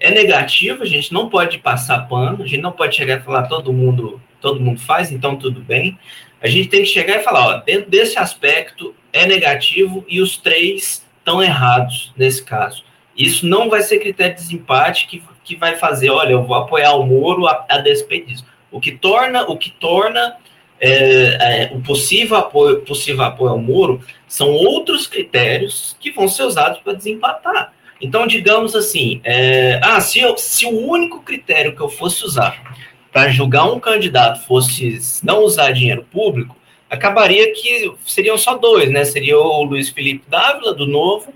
é negativo, a gente não pode passar pano, a gente não pode chegar e falar todo mundo, todo mundo faz, então tudo bem. A gente tem que chegar e falar, ó, dentro desse aspecto é negativo e os três estão errados nesse caso. Isso não vai ser critério de desempate que, que vai fazer, olha, eu vou apoiar o Moro a, a despeito disso. O que torna, o que torna é, é, o possível apoio, possível apoio ao Moro são outros critérios que vão ser usados para desempatar. Então, digamos assim, é, ah, se, eu, se o único critério que eu fosse usar para julgar um candidato fosse não usar dinheiro público, acabaria que seriam só dois, né? Seria o Luiz Felipe Dávila, do Novo,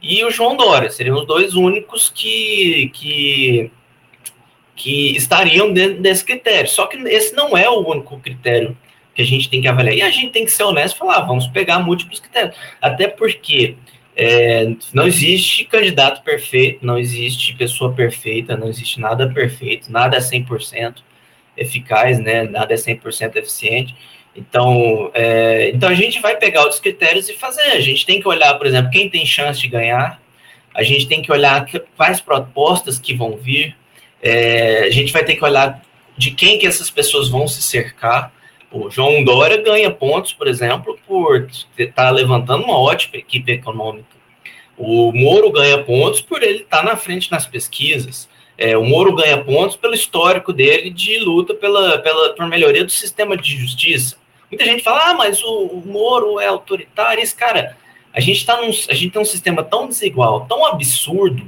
e o João Dória. Seriam os dois únicos que, que, que estariam dentro desse critério. Só que esse não é o único critério que a gente tem que avaliar. E a gente tem que ser honesto e falar, ah, vamos pegar múltiplos critérios. Até porque é, não existe candidato perfeito, não existe pessoa perfeita, não existe nada perfeito, nada é 100% eficaz, né? Nada é 100% eficiente. Então, é, então a gente vai pegar outros critérios e fazer. A gente tem que olhar, por exemplo, quem tem chance de ganhar. A gente tem que olhar quais propostas que vão vir. É, a gente vai ter que olhar de quem que essas pessoas vão se cercar. O João Dória ganha pontos, por exemplo, por estar tá levantando uma ótima equipe econômica. O Moro ganha pontos por ele estar tá na frente nas pesquisas. É, o Moro ganha pontos pelo histórico dele de luta pela, pela, por melhoria do sistema de justiça. Muita gente fala, ah, mas o, Moro é autoritário. Esse cara, a gente, tá num, a gente tem um sistema tão desigual, tão absurdo,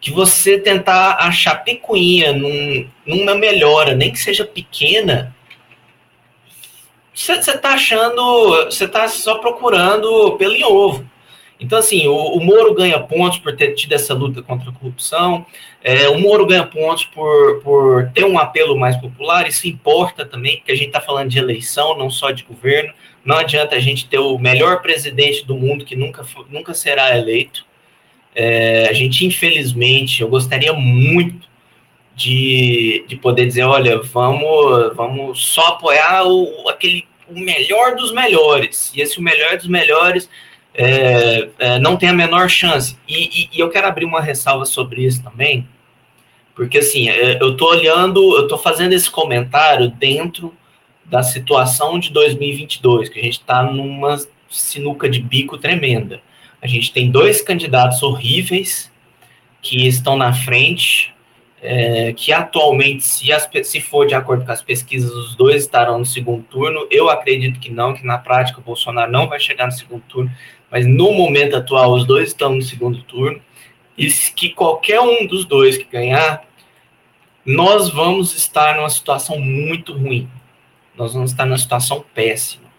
que você tentar achar picuinha num, numa melhora, nem que seja pequena, você está achando, você está só procurando pelo em ovo. Então, assim, o, o, Moro ganha pontos por ter tido essa luta contra a corrupção, é, o Moro ganha pontos por, por ter um apelo mais popular, isso importa também, porque a gente está falando de eleição, não só de governo. Não adianta a gente ter o melhor presidente do mundo que nunca, nunca será eleito. É, a gente, infelizmente, eu gostaria muito de, de poder dizer, olha, vamos, vamos só apoiar o, aquele, o melhor dos melhores. E esse o melhor dos melhores é, é, não tem a menor chance. E, e, e, eu quero abrir uma ressalva sobre isso também, porque assim, é, eu estou olhando, eu estou fazendo esse comentário dentro da situação de 2022, que a gente está numa sinuca de bico tremenda. A gente tem dois candidatos horríveis que estão na frente, é, que atualmente, se, as, se for de acordo com as pesquisas, os dois estarão no segundo turno. Eu acredito que não, que na prática o Bolsonaro não vai chegar no segundo turno mas no momento atual os dois estão no segundo turno, e que qualquer um dos dois que ganhar, nós vamos estar numa situação muito ruim. Nós vamos estar numa situação péssima.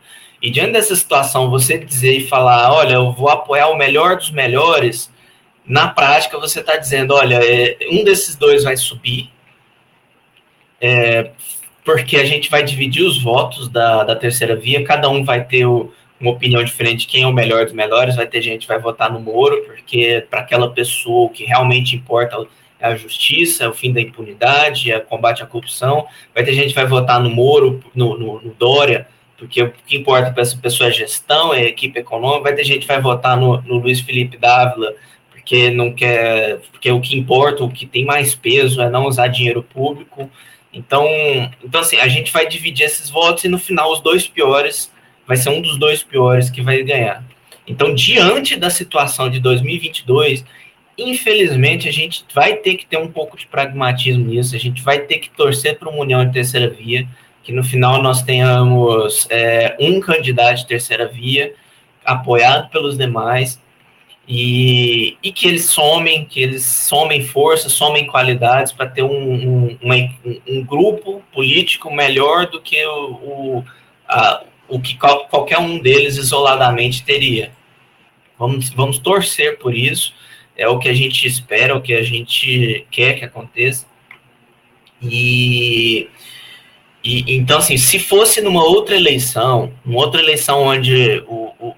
E diante dessa situação, você dizer e falar, olha, eu vou apoiar o melhor dos melhores, na prática você está dizendo, olha, é, um desses dois vai subir, é, porque a gente vai dividir os votos da, da terceira via, cada um vai ter o, uma opinião diferente quem é o melhor dos melhores, vai ter gente que vai votar no Moro, porque para aquela pessoa o que realmente importa é a justiça, é o fim da impunidade, é o combate à corrupção. Vai ter gente que vai votar no Moro, no, no, no Dória, porque o que importa para essa pessoa é gestão, é equipe econômica. Vai ter gente que vai votar no, no Luiz Felipe Dávila, porque não quer, porque o que importa, o que tem mais peso é não usar dinheiro público. Então, então assim, a gente vai dividir esses votos e no final os dois piores vai ser um dos dois piores que vai ganhar. Então, diante da situação de 2022, infelizmente a gente vai ter que ter um pouco de pragmatismo nisso, a gente vai ter que torcer para uma união de terceira via, que no final nós tenhamos é, um candidato de terceira via, apoiado pelos demais, e, e, que eles somem, que eles somem força, somem qualidades para ter um, um, um, grupo político melhor do que o, o, a, o que qualquer um deles isoladamente teria. Vamos, vamos torcer por isso, é o que a gente espera, o que a gente quer que aconteça. E, e então, assim, se fosse numa outra eleição, uma outra eleição onde o, o,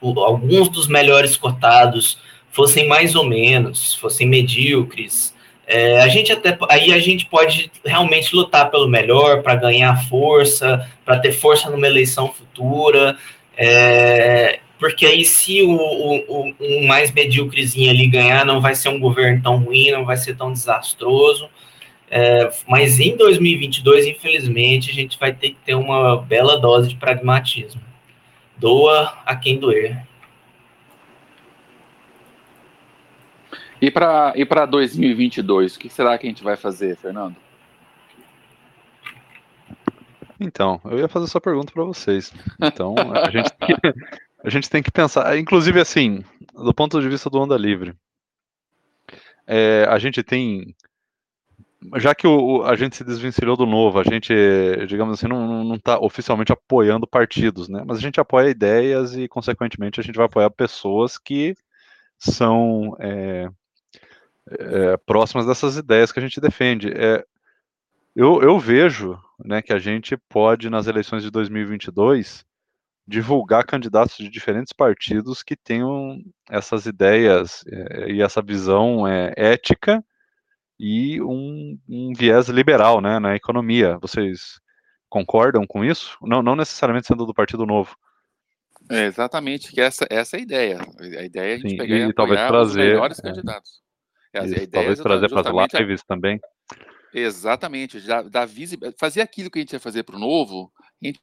o, alguns dos melhores cotados fossem mais ou menos, fossem medíocres, é, a gente até aí a gente pode realmente lutar pelo melhor para ganhar força, para ter força numa eleição futura. É, porque aí se o, o, o, mais medíocrezinho ali ganhar, não vai ser um governo tão ruim, não vai ser tão desastroso. É, mas em 2022, infelizmente, a gente vai ter que ter uma bela dose de pragmatismo. Doa a quem doer. E para e 2022, o que será que a gente vai fazer, Fernando? Então, eu ia fazer essa pergunta para vocês. Então, a gente, que, a gente tem que pensar, inclusive assim, do ponto de vista do Onda Livre, é, a gente tem já que o, a gente se desvencilhou do novo, a gente, digamos assim, não está oficialmente apoiando partidos, né? Mas a gente apoia ideias e, consequentemente, a gente vai apoiar pessoas que são é, é, próximas dessas ideias que a gente defende. É, eu, eu vejo né, que a gente pode, nas eleições de 2022, divulgar candidatos de diferentes partidos que tenham essas ideias é, e essa visão é, ética e um, um, viés liberal né, na economia. Vocês concordam com isso? Não, não necessariamente sendo do Partido Novo. É exatamente, que essa, essa é a ideia. A ideia é a gente Sim, pegar e, e talvez trazer, os melhores é, candidatos. É, isso, talvez trazer para as lives a... também. Exatamente, já da fazer aquilo que a gente ia fazer para o novo, a gente,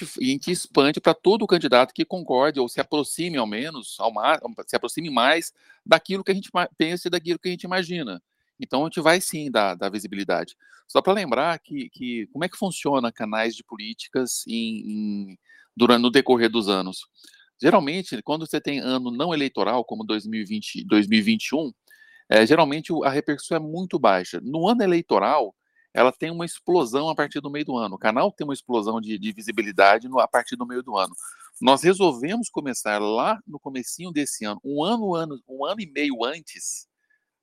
a gente expande para todo o candidato que concorde ou se aproxime ao menos, ao mar, se aproxime mais daquilo que a gente pensa e daquilo que a gente imagina. Então a gente vai sim dar, dar visibilidade. Só para lembrar que, que como é que funciona canais de políticas em, em, durante no decorrer dos anos. Geralmente, quando você tem ano não eleitoral, como 2020, 2021, é, geralmente a repercussão é muito baixa. No ano eleitoral, ela tem uma explosão a partir do meio do ano. O canal tem uma explosão de, de visibilidade no, a partir do meio do ano. Nós resolvemos começar lá no comecinho desse ano, um ano, ano um ano e meio antes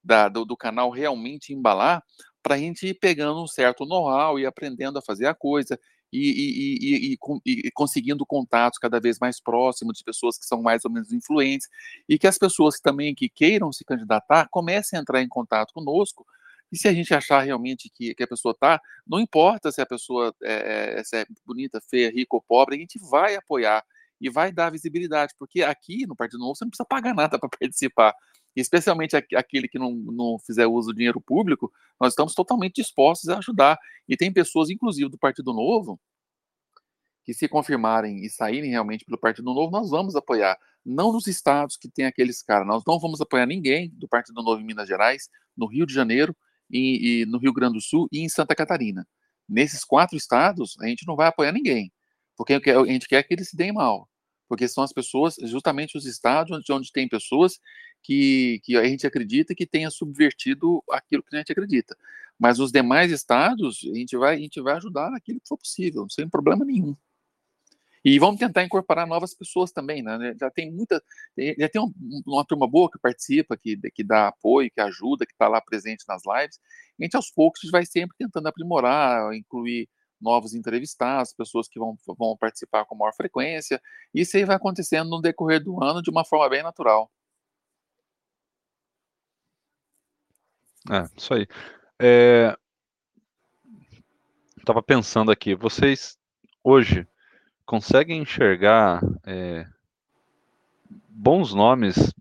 da, do, do canal realmente embalar, para a gente ir pegando um certo know-how e aprendendo a fazer a coisa e, e, e, e, conseguindo contatos cada vez mais próximos de pessoas que são mais ou menos influentes e que as pessoas também que queiram se candidatar comecem a entrar em contato conosco e se a gente achar realmente que, que a pessoa está, não importa se a pessoa é, é, se é bonita, feia, rica ou pobre, a gente vai apoiar e vai dar visibilidade, porque aqui no Partido Novo você não precisa pagar nada para participar especialmente aquele que não, não fizer uso do dinheiro público, nós estamos totalmente dispostos a ajudar. E tem pessoas, inclusive do Partido Novo, que se confirmarem e saírem realmente pelo Partido Novo, nós vamos apoiar. Não nos estados que tem aqueles caras, nós não vamos apoiar ninguém do Partido Novo em Minas Gerais, no Rio de Janeiro, e, e no Rio Grande do Sul e em Santa Catarina. Nesses quatro estados, a gente não vai apoiar ninguém, porque a gente quer que eles se deem mal porque são as pessoas, justamente os estados onde, onde tem pessoas que, que a gente acredita que tenha subvertido aquilo que a gente acredita. Mas os demais estados, a gente vai, a gente vai ajudar naquilo que for possível, sem problema nenhum. E vamos tentar incorporar novas pessoas também, né? Já tem muita, já tem uma turma boa que participa, que, que dá apoio, que ajuda, que está lá presente nas lives. A gente aos poucos vai sempre tentando aprimorar, incluir novos entrevistados, pessoas que vão, vão participar com maior frequência. Isso aí vai acontecendo no decorrer do ano de uma forma bem natural. É, isso aí. É... Estava pensando aqui, vocês hoje conseguem enxergar é, bons nomes,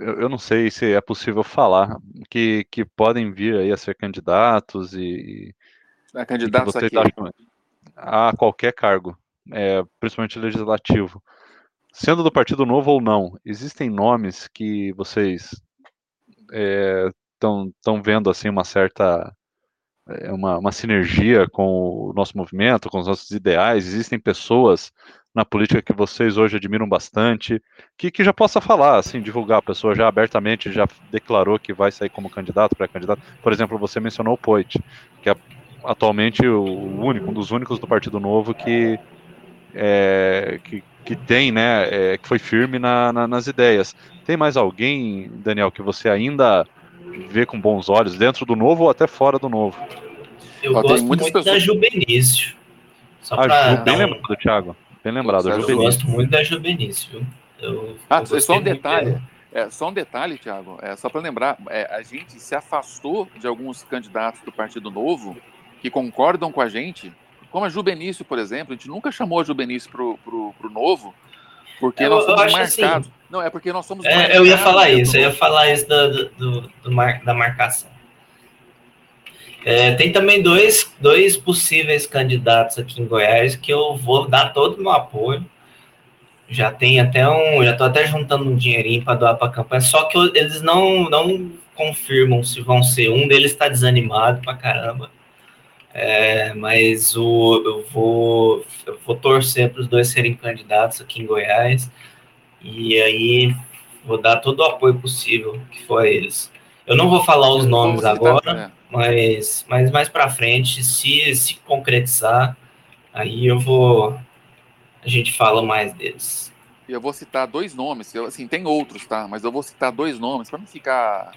eu, eu, não sei se é possível falar, que, que podem vir aí a ser candidatos e, é, candidatos vocês aqui. Acham, a qualquer cargo, é, principalmente legislativo. Sendo do Partido Novo ou não, existem nomes que vocês estão é, vendo assim uma certa é, uma, uma sinergia com o nosso movimento, com os nossos ideais. Existem pessoas na política que vocês hoje admiram bastante, que, que já possa falar, assim, divulgar. A pessoa já abertamente já declarou que vai sair como candidato, pré-candidato. Por exemplo, você mencionou o Poit, que é atualmente o único, um dos únicos do Partido Novo que, é, que, que, tem, né, é, que foi firme na, na, nas ideias. Tem mais alguém, Daniel, que você ainda vê com bons olhos, dentro do Novo ou até fora do Novo? Eu Ó, gosto muito pessoas... da Jubenício. Só a Ju, bem um... lembrado, Thiago. Bem lembrado, eu, eu gosto muito da Jubenício, viu? Eu, ah, eu só um detalhe. É, só um detalhe, Thiago, é, só para lembrar, é, a gente se afastou de alguns candidatos do Partido Novo que concordam com a gente, como a Jubenício, por exemplo, a gente nunca chamou a Jubenício pro, pro, pro novo, porque eu, nós somos marcados. Assim, não, é porque nós somos é, Eu ia falar isso, eu ia falar isso do, do, do mar, da marcação. É, tem também dois, dois possíveis candidatos aqui em Goiás que eu vou dar todo o meu apoio. Já tem até um, já estou até juntando um dinheirinho para doar para a campanha, só que eu, eles não, não confirmam se vão ser. Um deles está desanimado para caramba. É, mas o, eu, vou, eu vou torcer para os dois serem candidatos aqui em Goiás e aí vou dar todo o apoio possível que for a eles. Eu não vou falar os nomes agora, mas, mas mais para frente, se se concretizar, aí eu vou. A gente fala mais deles. Eu vou citar dois nomes, eu, assim, tem outros, tá? Mas eu vou citar dois nomes para não ficar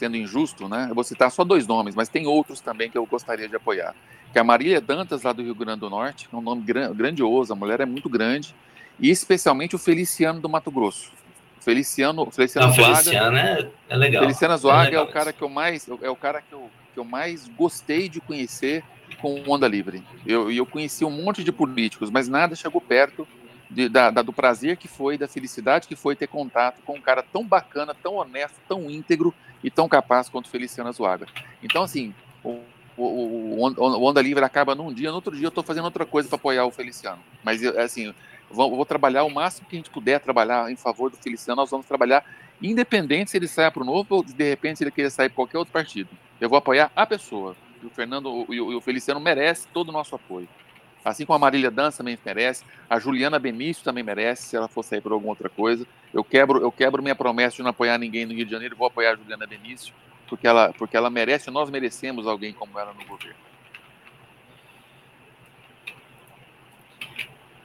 sendo injusto, né? Eu vou citar só dois nomes, mas tem outros também que eu gostaria de apoiar. Que é a Marília Dantas, lá do Rio Grande do Norte, é um nome grandioso, a mulher é muito grande, e especialmente o Feliciano do Mato Grosso. Feliciano, Feliciano Não, Zuaga. Feliciano é, é legal. Feliciano Zuaga é, é, o cara que eu mais, é o cara que eu, que eu mais gostei de conhecer com o Onda Livre. Eu, eu conheci um monte de políticos, mas nada chegou perto de, da, da, do prazer que foi, da felicidade que foi ter contato com um cara tão bacana, tão honesto, tão íntegro e tão capaz quanto Feliciano Zuaga. Então, assim, o, o, o, Onda Livre acaba num dia, no outro dia eu estou fazendo outra coisa para apoiar o Feliciano. Mas, assim, vou, vou, trabalhar o máximo que a gente puder trabalhar em favor do Feliciano, nós vamos trabalhar independente se ele saia para o Novo ou, de repente, se ele queira sair para qualquer outro partido. Eu vou apoiar a pessoa. O Fernando e o, o Feliciano merece todo o nosso apoio. Assim como a Marília Dança também merece, a Juliana Benício também merece, se ela for sair por alguma outra coisa. Eu quebro, eu quebro minha promessa de não apoiar ninguém no Rio de Janeiro, vou apoiar a Juliana Benício, porque ela, porque ela merece, nós merecemos alguém como ela no governo.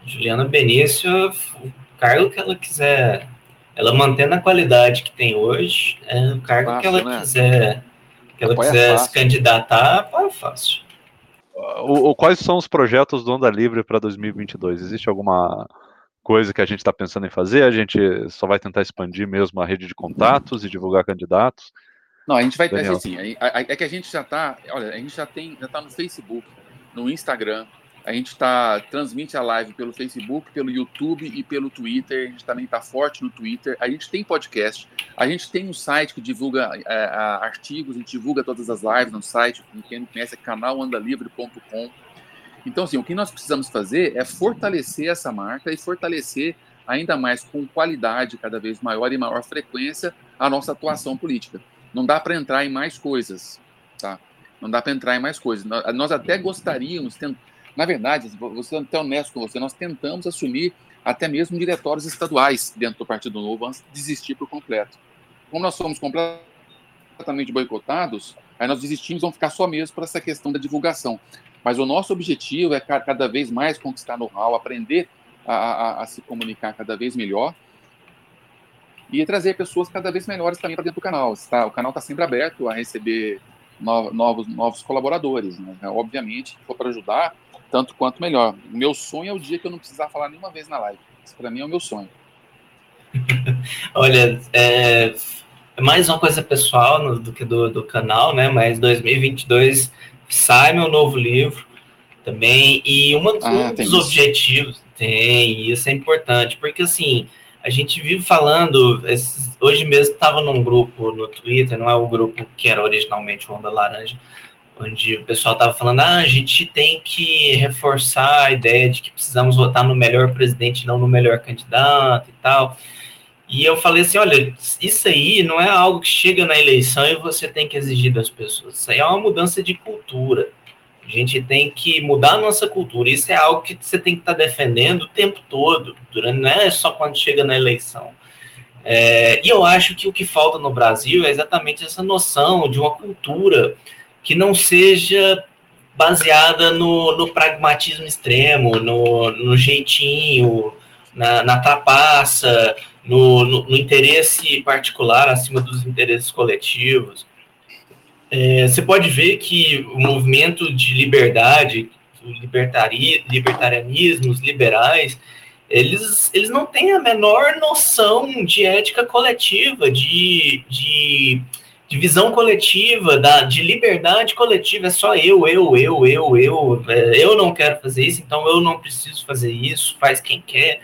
Juliana Benício, o cargo que ela quiser, ela mantendo a qualidade que tem hoje, é o cargo fácil, que ela né? quiser, que ela quiser se candidatar, é fácil o, o, quais são os projetos do Onda Livre para 2022? Existe alguma coisa que a gente está pensando em fazer? A gente só vai tentar expandir mesmo a rede de contatos e divulgar candidatos? Não, a gente vai. Daniel. Assim, é que a gente já está. Olha, a gente já tem, já está no Facebook, no Instagram, a gente está transmite a live pelo Facebook, pelo YouTube e pelo Twitter. A gente também está forte no Twitter. A gente tem podcast. A gente tem um site que divulga é, artigos. A gente divulga todas as lives no site. Quem não conhece é canalandalivre.com. Então, assim, o que nós precisamos fazer é fortalecer essa marca e fortalecer ainda mais com qualidade cada vez maior e maior frequência a nossa atuação política. Não dá para entrar em mais coisas, tá? Não dá para entrar em mais coisas. Nós até gostaríamos, na verdade, ser até honesto com você, nós tentamos assumir até mesmo diretórios estaduais dentro do Partido Novo antes de desistir por completo. Como nós fomos completamente boicotados, aí nós desistimos, vamos ficar só mesmo para essa questão da divulgação. Mas o nosso objetivo é cada vez mais conquistar know-how, aprender a, a, a, se comunicar cada vez melhor e trazer pessoas cada vez melhores também para dentro do canal. Está, o canal está sempre aberto a receber novos, novos colaboradores. Né? Obviamente, se for para ajudar, tanto quanto melhor. O meu sonho é o dia que eu não precisar falar nenhuma vez na live. Isso para mim é o meu sonho. Olha, é, mais uma coisa pessoal no, do que do, do canal, né? Mas 2022 sai meu novo livro também e uma, ah, um dos isso. objetivos tem isso é importante porque assim a gente vive falando esses, hoje mesmo estava num grupo no Twitter não é o grupo que era originalmente o Onda Laranja onde o pessoal estava falando, ah, a gente tem que reforçar a ideia de que precisamos votar no melhor presidente, não no melhor candidato e tal. E eu falei assim, olha, isso aí não é algo que chega na eleição e você tem que exigir das pessoas. Isso aí é uma mudança de cultura. A gente tem que mudar a nossa cultura. Isso é algo que você tem que estar tá defendendo o tempo todo, durante, não é só quando chega na eleição. É, e eu acho que o que falta no Brasil é exatamente essa noção de uma cultura que não seja baseada no, no pragmatismo extremo, no, no jeitinho, na, na trapaça, no, no, no, interesse particular acima dos interesses coletivos. É, você pode ver que o movimento de liberdade, o libertari, libertarianismo, os liberais, eles, eles não têm a menor noção de ética coletiva, de, de de visão coletiva, da, de liberdade coletiva, é só eu, eu, eu, eu, eu, é, eu não quero fazer isso, então eu não preciso fazer isso, faz quem quer,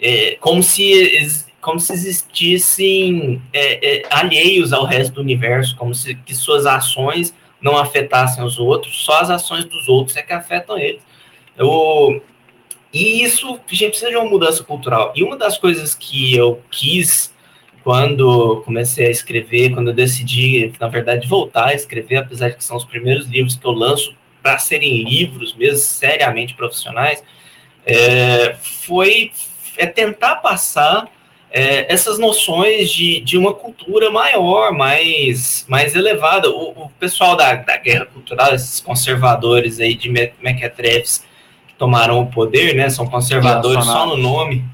é, como, se, como se existissem é, é, alheios ao resto do universo, como se que suas ações não afetassem os outros, só as ações dos outros é que afetam eles. Eu, e isso, a gente precisa de uma mudança cultural. E uma das coisas que eu quis quando comecei a escrever, quando eu decidi, na verdade, voltar a escrever, apesar de que são os primeiros livros que eu lanço para serem livros mesmo, seriamente profissionais, é, foi é tentar passar é, essas noções de, de uma cultura maior, mais, mais elevada. O, o pessoal da, da guerra cultural, esses conservadores aí de mequetrefes que tomaram o poder, né? São conservadores só no nome.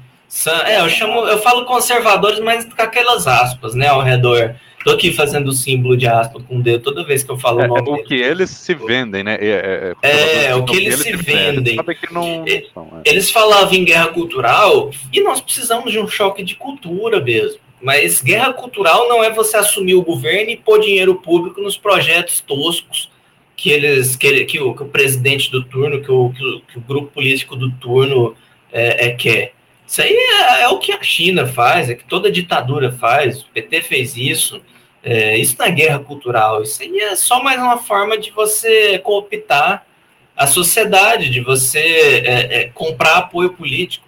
É, eu chamo, eu falo conservadores, mas com aquelas aspas, né, ao redor. Tô aqui fazendo o símbolo de aspa com o dedo toda vez que eu falo é, o nome. O que eles se vendem, né? É, é, é o que eles, eles se vendem. Que não, é. Eles falavam em guerra cultural e nós precisamos de um choque de cultura mesmo. Mas guerra cultural não é você assumir o governo e pôr dinheiro público nos projetos toscos que eles que, que, o, que o presidente do turno, que o, que o, que o grupo político do turno é, é quer. Isso aí é, é, o que a China faz, é que toda ditadura faz. O PT fez isso. É, isso é guerra cultural, isso aí é só mais uma forma de você cooptar a sociedade, de você é, é, comprar apoio político.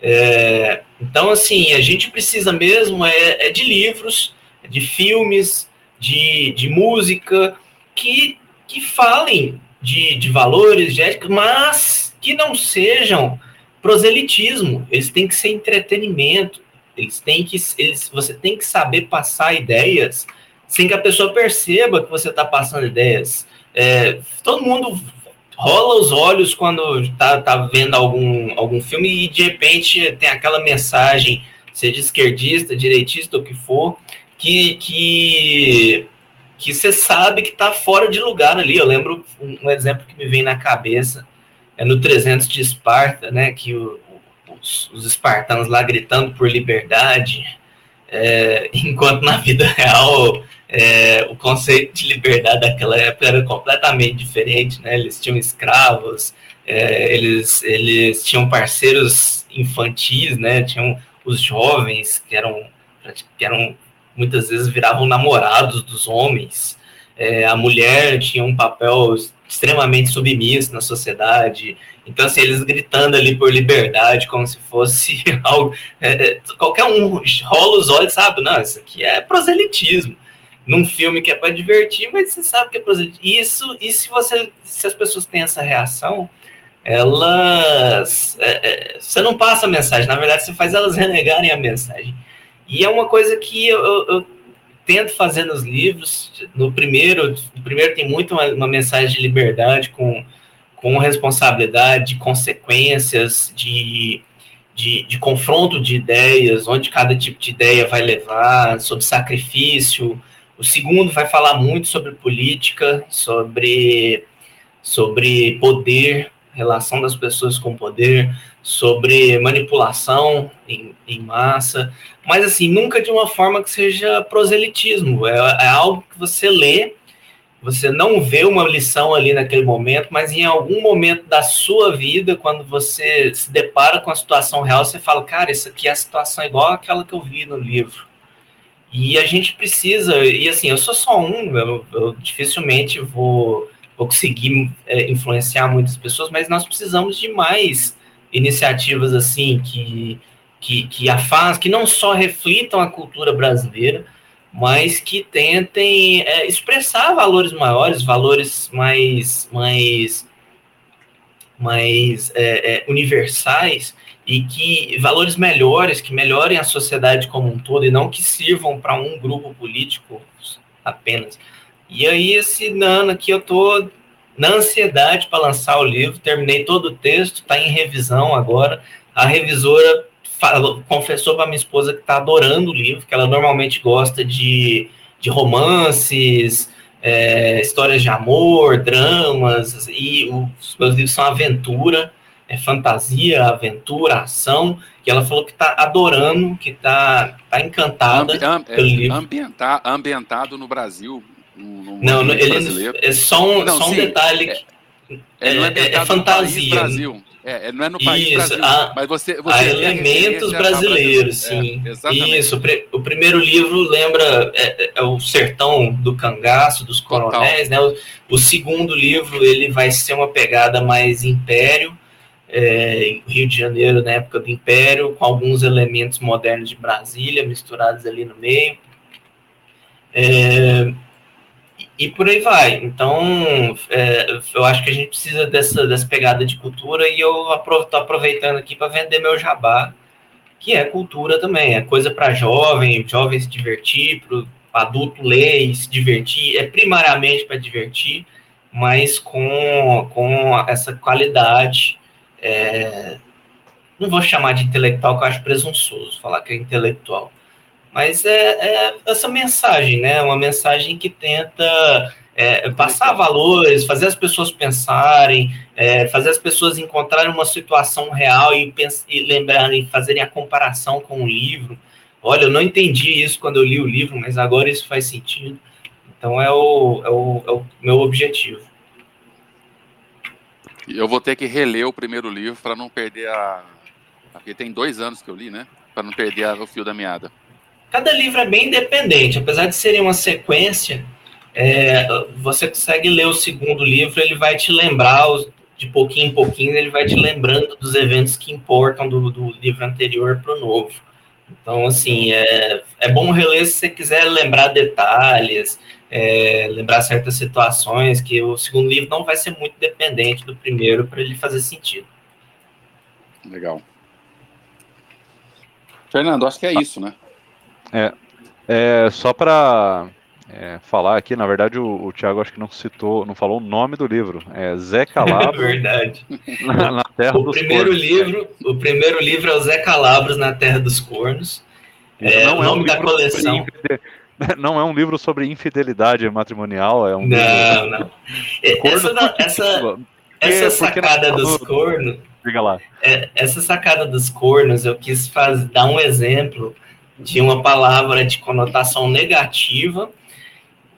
É, então, assim, a gente precisa mesmo é, é de livros, de filmes, de, de música, que, que falem de, de valores, de ética, mas que não sejam proselitismo. Eles têm que ser entretenimento. Eles têm que, eles, você tem que saber passar ideias sem que a pessoa perceba que você está passando ideias. É, todo mundo rola os olhos quando está tá vendo algum, algum filme e de repente tem aquela mensagem, seja esquerdista, direitista, o que for, que, que, que você sabe que está fora de lugar ali. Eu lembro um, um, exemplo que me vem na cabeça, é no 300 de Esparta, né, que o, os, os espartanos lá gritando por liberdade, é, enquanto na vida real é, o conceito de liberdade daquela época era completamente diferente, né? Eles tinham escravos, é, eles, eles tinham parceiros infantis, né? Tinham os jovens que eram, que eram muitas vezes viravam namorados dos homens. É, a mulher tinha um papel extremamente submisso na sociedade. Então, assim, eles gritando ali por liberdade, como se fosse algo. É, é, qualquer um rola os olhos, sabe? Não, isso aqui é proselitismo. Num filme que é para divertir, mas você sabe que é proselitismo. Isso, e se, você, se as pessoas têm essa reação, elas. É, é, você não passa a mensagem, na verdade, você faz elas renegarem a mensagem. E é uma coisa que eu, eu, eu tento fazer nos livros. No primeiro, no primeiro tem muito uma, uma mensagem de liberdade com, com responsabilidade, de consequências, de, de, de, confronto de ideias, onde cada tipo de ideia vai levar, sobre sacrifício. O segundo vai falar muito sobre política, sobre, sobre poder, relação das pessoas com poder, sobre manipulação em, em massa mas assim, nunca de uma forma que seja proselitismo. É, é, algo que você lê, você não vê uma lição ali naquele momento, mas em algum momento da sua vida, quando você se depara com a situação real, você fala, cara, isso aqui é a situação igual àquela que eu vi no livro. E a gente precisa, e assim, eu sou só um, eu, eu dificilmente vou, vou conseguir é, influenciar muitas pessoas, mas nós precisamos de mais iniciativas assim que que, que que não só reflitam a cultura brasileira, mas que tentem é, expressar valores maiores, valores mais, mais, mais é, é, universais e que valores melhores, que melhorem a sociedade como um todo e não que sirvam para um grupo político apenas. E aí esse ano aqui eu tô na ansiedade para lançar o livro, terminei todo o texto, está em revisão agora. A revisora falou, confessou para minha esposa que está adorando o livro, que ela normalmente gosta de, de romances, é, histórias de amor, dramas, e os meus livros são aventura, é fantasia, aventura, ação, e ela falou que está adorando, que está tá encantada Ambi, am, pelo é, livro. Ambienta, ambientado no Brasil, no, não, ele, é só um, não, só um detalhe. É, é, é, é fantasia. Brasil. É, é, não é no país Isso, Brasil, a, mas você, você há elementos brasileiros, sim. É, Isso, o primeiro livro lembra é, é, o sertão do cangaço, dos coronéis, né? O, o, segundo livro ele vai ser uma pegada mais império, é, Rio de Janeiro na época do império, com alguns elementos modernos de Brasília misturados ali no meio. É, e por aí vai. Então, é, eu acho que a gente precisa dessa, dessa pegada de cultura e eu estou aproveitando aqui para vender meu jabá. que é cultura também, é coisa para jovem, jovem se divertir, para adulto ler e se divertir, é primariamente para divertir, mas com, com essa qualidade. É, não vou chamar de intelectual, que eu acho presunçoso falar que é intelectual, mas é, é essa mensagem, né? Uma mensagem que tenta é, passar valores, fazer as pessoas pensarem, é, fazer as pessoas encontrarem uma situação real e, e lembrarem, fazerem a comparação com o livro. Olha, eu não entendi isso quando eu li o livro, mas agora isso faz sentido. Então é o, é o, é o meu objetivo. Eu vou ter que reler o primeiro livro para não perder a. Porque tem dois anos que eu li, né? Para não perder o fio da meada. Cada livro é bem independente, apesar de serem uma sequência é, você consegue ler o segundo livro, ele vai te lembrar, de pouquinho em pouquinho, ele vai te lembrando dos eventos que importam do, do livro anterior para o novo. Então, assim, é, é bom reler se você quiser lembrar detalhes, é, lembrar certas situações, que o segundo livro não vai ser muito dependente do primeiro para ele fazer sentido. Legal. Fernando, acho que é isso, né? É, é só para é, falar aqui, na verdade o, o Thiago acho que não citou, não falou o nome do livro. É Zé Calabro. verdade. Na, na Terra o dos primeiro Cornos. livro, o primeiro livro é o Zé Calabros na Terra dos Cornos. É, não o é um nome da coleção. sobre Não é um livro sobre infidelidade matrimonial, é um Não, livro. não. É, Essa, essa, essa sacada dos cornos, Diga lá. é, essa sacada dos cornos, eu quis faz, dar um exemplo de uma palavra de conotação negativa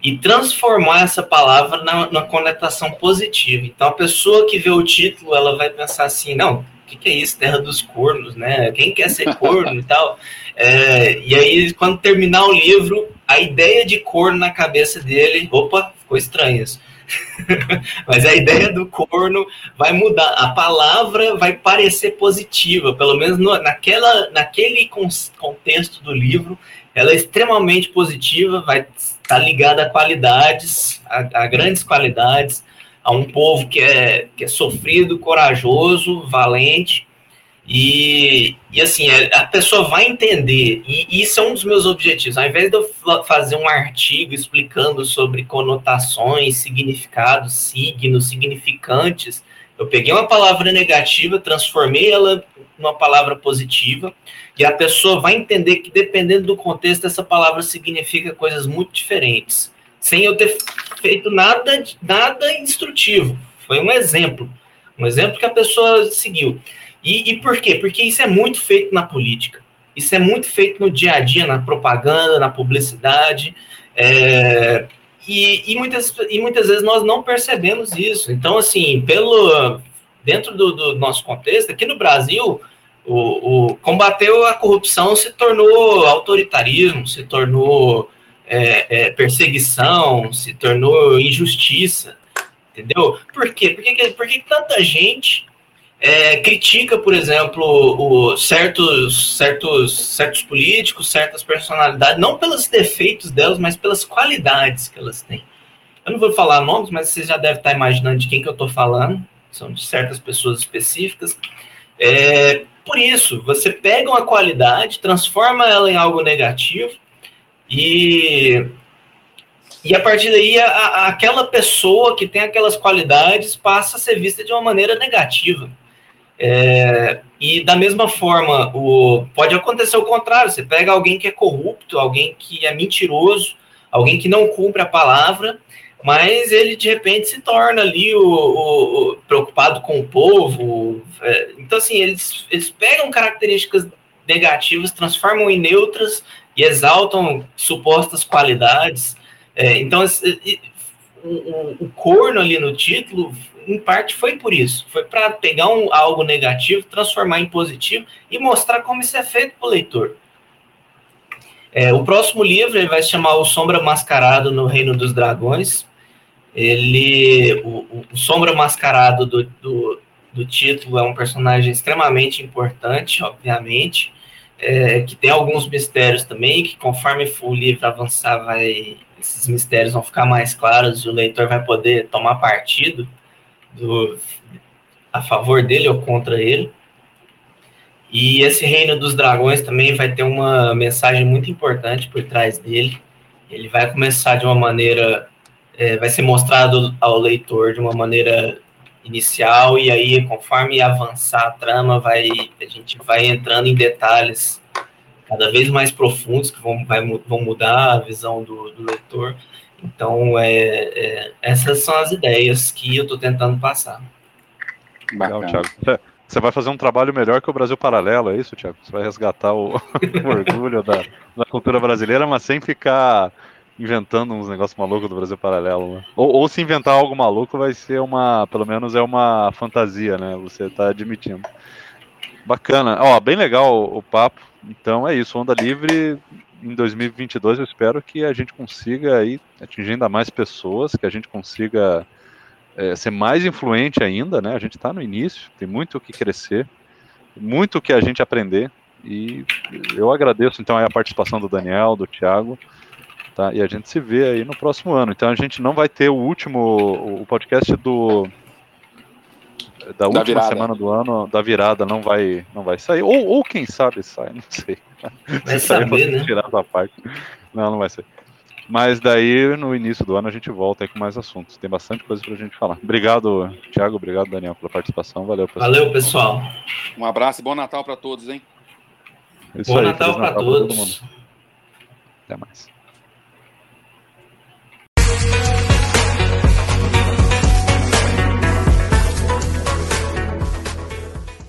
e transformar essa palavra na, na conotação positiva. Então, a pessoa que vê o título, ela vai pensar assim, não, o que, que é isso, Terra dos Cornos, né? Quem quer ser corno e tal? É, e aí, quando terminar o livro, a ideia de corno na cabeça dele, opa, ficou estranho isso. Mas a ideia do corno vai mudar. A palavra vai parecer positiva, pelo menos no, naquela, naquele contexto do livro, ela é extremamente positiva, vai estar ligada a qualidades, a, a grandes qualidades, a um povo que é, que é sofrido, corajoso, valente. E, e assim, é, a pessoa vai entender, e isso é um dos meus objetivos. Ao invés de eu fa- fazer um artigo explicando sobre conotações, significados, signos, significantes, eu peguei uma palavra negativa, transformei ela numa palavra positiva, e a pessoa vai entender que, dependendo do contexto, essa palavra significa coisas muito diferentes, sem eu ter feito nada, nada instrutivo. Foi um exemplo, um exemplo que a pessoa seguiu. E, e por quê? Porque isso é muito feito na política. Isso é muito feito no dia a dia, na propaganda, na publicidade. é, e, e muitas, e muitas vezes nós não percebemos isso. Então, assim, pelo dentro do, do nosso contexto, aqui no Brasil, o, o combateu a corrupção se tornou autoritarismo, se tornou é, é, perseguição, se tornou injustiça, entendeu? Por quê? Por que, por que tanta gente é, critica, por exemplo, o, certos, certos, certos políticos, certas personalidades, não pelos defeitos delas, mas pelas qualidades que elas têm. Eu não vou falar nomes, mas você já deve estar imaginando de quem que eu estou falando. São de certas pessoas específicas. É, por isso, você pega uma qualidade, transforma ela em algo negativo e e a partir daí, a, a- aquela pessoa que tem aquelas qualidades passa a ser vista de uma maneira negativa. É, e da mesma forma, o, pode acontecer o contrário: você pega alguém que é corrupto, alguém que é mentiroso, alguém que não cumpre a palavra, mas ele de repente se torna ali o, o- o preocupado com o povo. é, então, assim, eles, eles pegam características negativas, transformam em neutras e exaltam supostas qualidades. É, então, o- o corno ali no título, em parte, foi por isso. Foi para pegar um, algo negativo, transformar em positivo e mostrar como isso é feito para o leitor. É, o próximo livro ele vai se chamar O Sombra Mascarado no Reino dos Dragões. Ele, o, o- o Sombra Mascarado do, do, do título é um personagem extremamente importante, obviamente, é, que tem alguns mistérios também, que conforme o livro avançar, vai, esses mistérios vão ficar mais claros o leitor vai poder tomar partido do, a favor dele ou contra ele. E esse Reino dos Dragões também vai ter uma mensagem muito importante por trás dele. Ele vai começar de uma maneira, é, vai ser mostrado ao leitor de uma maneira inicial e aí conforme avançar a trama vai a gente vai entrando em detalhes cada vez mais profundos que vão, vai, vão mudar a visão do, do leitor então é, é, essas são as ideias que eu estou tentando passar Legal, Thiago. Você vai fazer um trabalho melhor que o Brasil Paralelo, é isso, Thiago? Você vai resgatar o, o orgulho da, da cultura brasileira, mas sem ficar inventando uns negócios malucos do Brasil Paralelo, né? ou, ou, se inventar algo maluco, vai ser uma, pelo menos é uma fantasia, né? Você está admitindo. Bacana. Ó, bem legal o, o, papo. Então é isso, Onda Livre em 2022 eu espero que a gente consiga aí atingir ainda mais pessoas, que a gente consiga é, ser mais influente ainda, né? A gente está no início, tem muito o que crescer, muito o que a gente aprender. E eu agradeço então a participação do Daniel, do Thiago. Tá? E a gente se vê aí no próximo ano. Então a gente não vai ter o último, o podcast do da, da última virada. semana do ano, da virada, não vai, não vai sair. Ou, ou quem sabe sai, não sei. Vai Se saber, né? Tirar da parte. Não, não vai ser. Mas daí, no início do ano, a gente volta aí com mais assuntos. Tem bastante coisa pra gente falar. Obrigado, Thiago. Obrigado, Daniel, pela participação. Valeu, pessoal. Valeu, pessoal. Um abraço e bom Natal para todos, hein? Isso bom aí, Natal para todos. Até mais.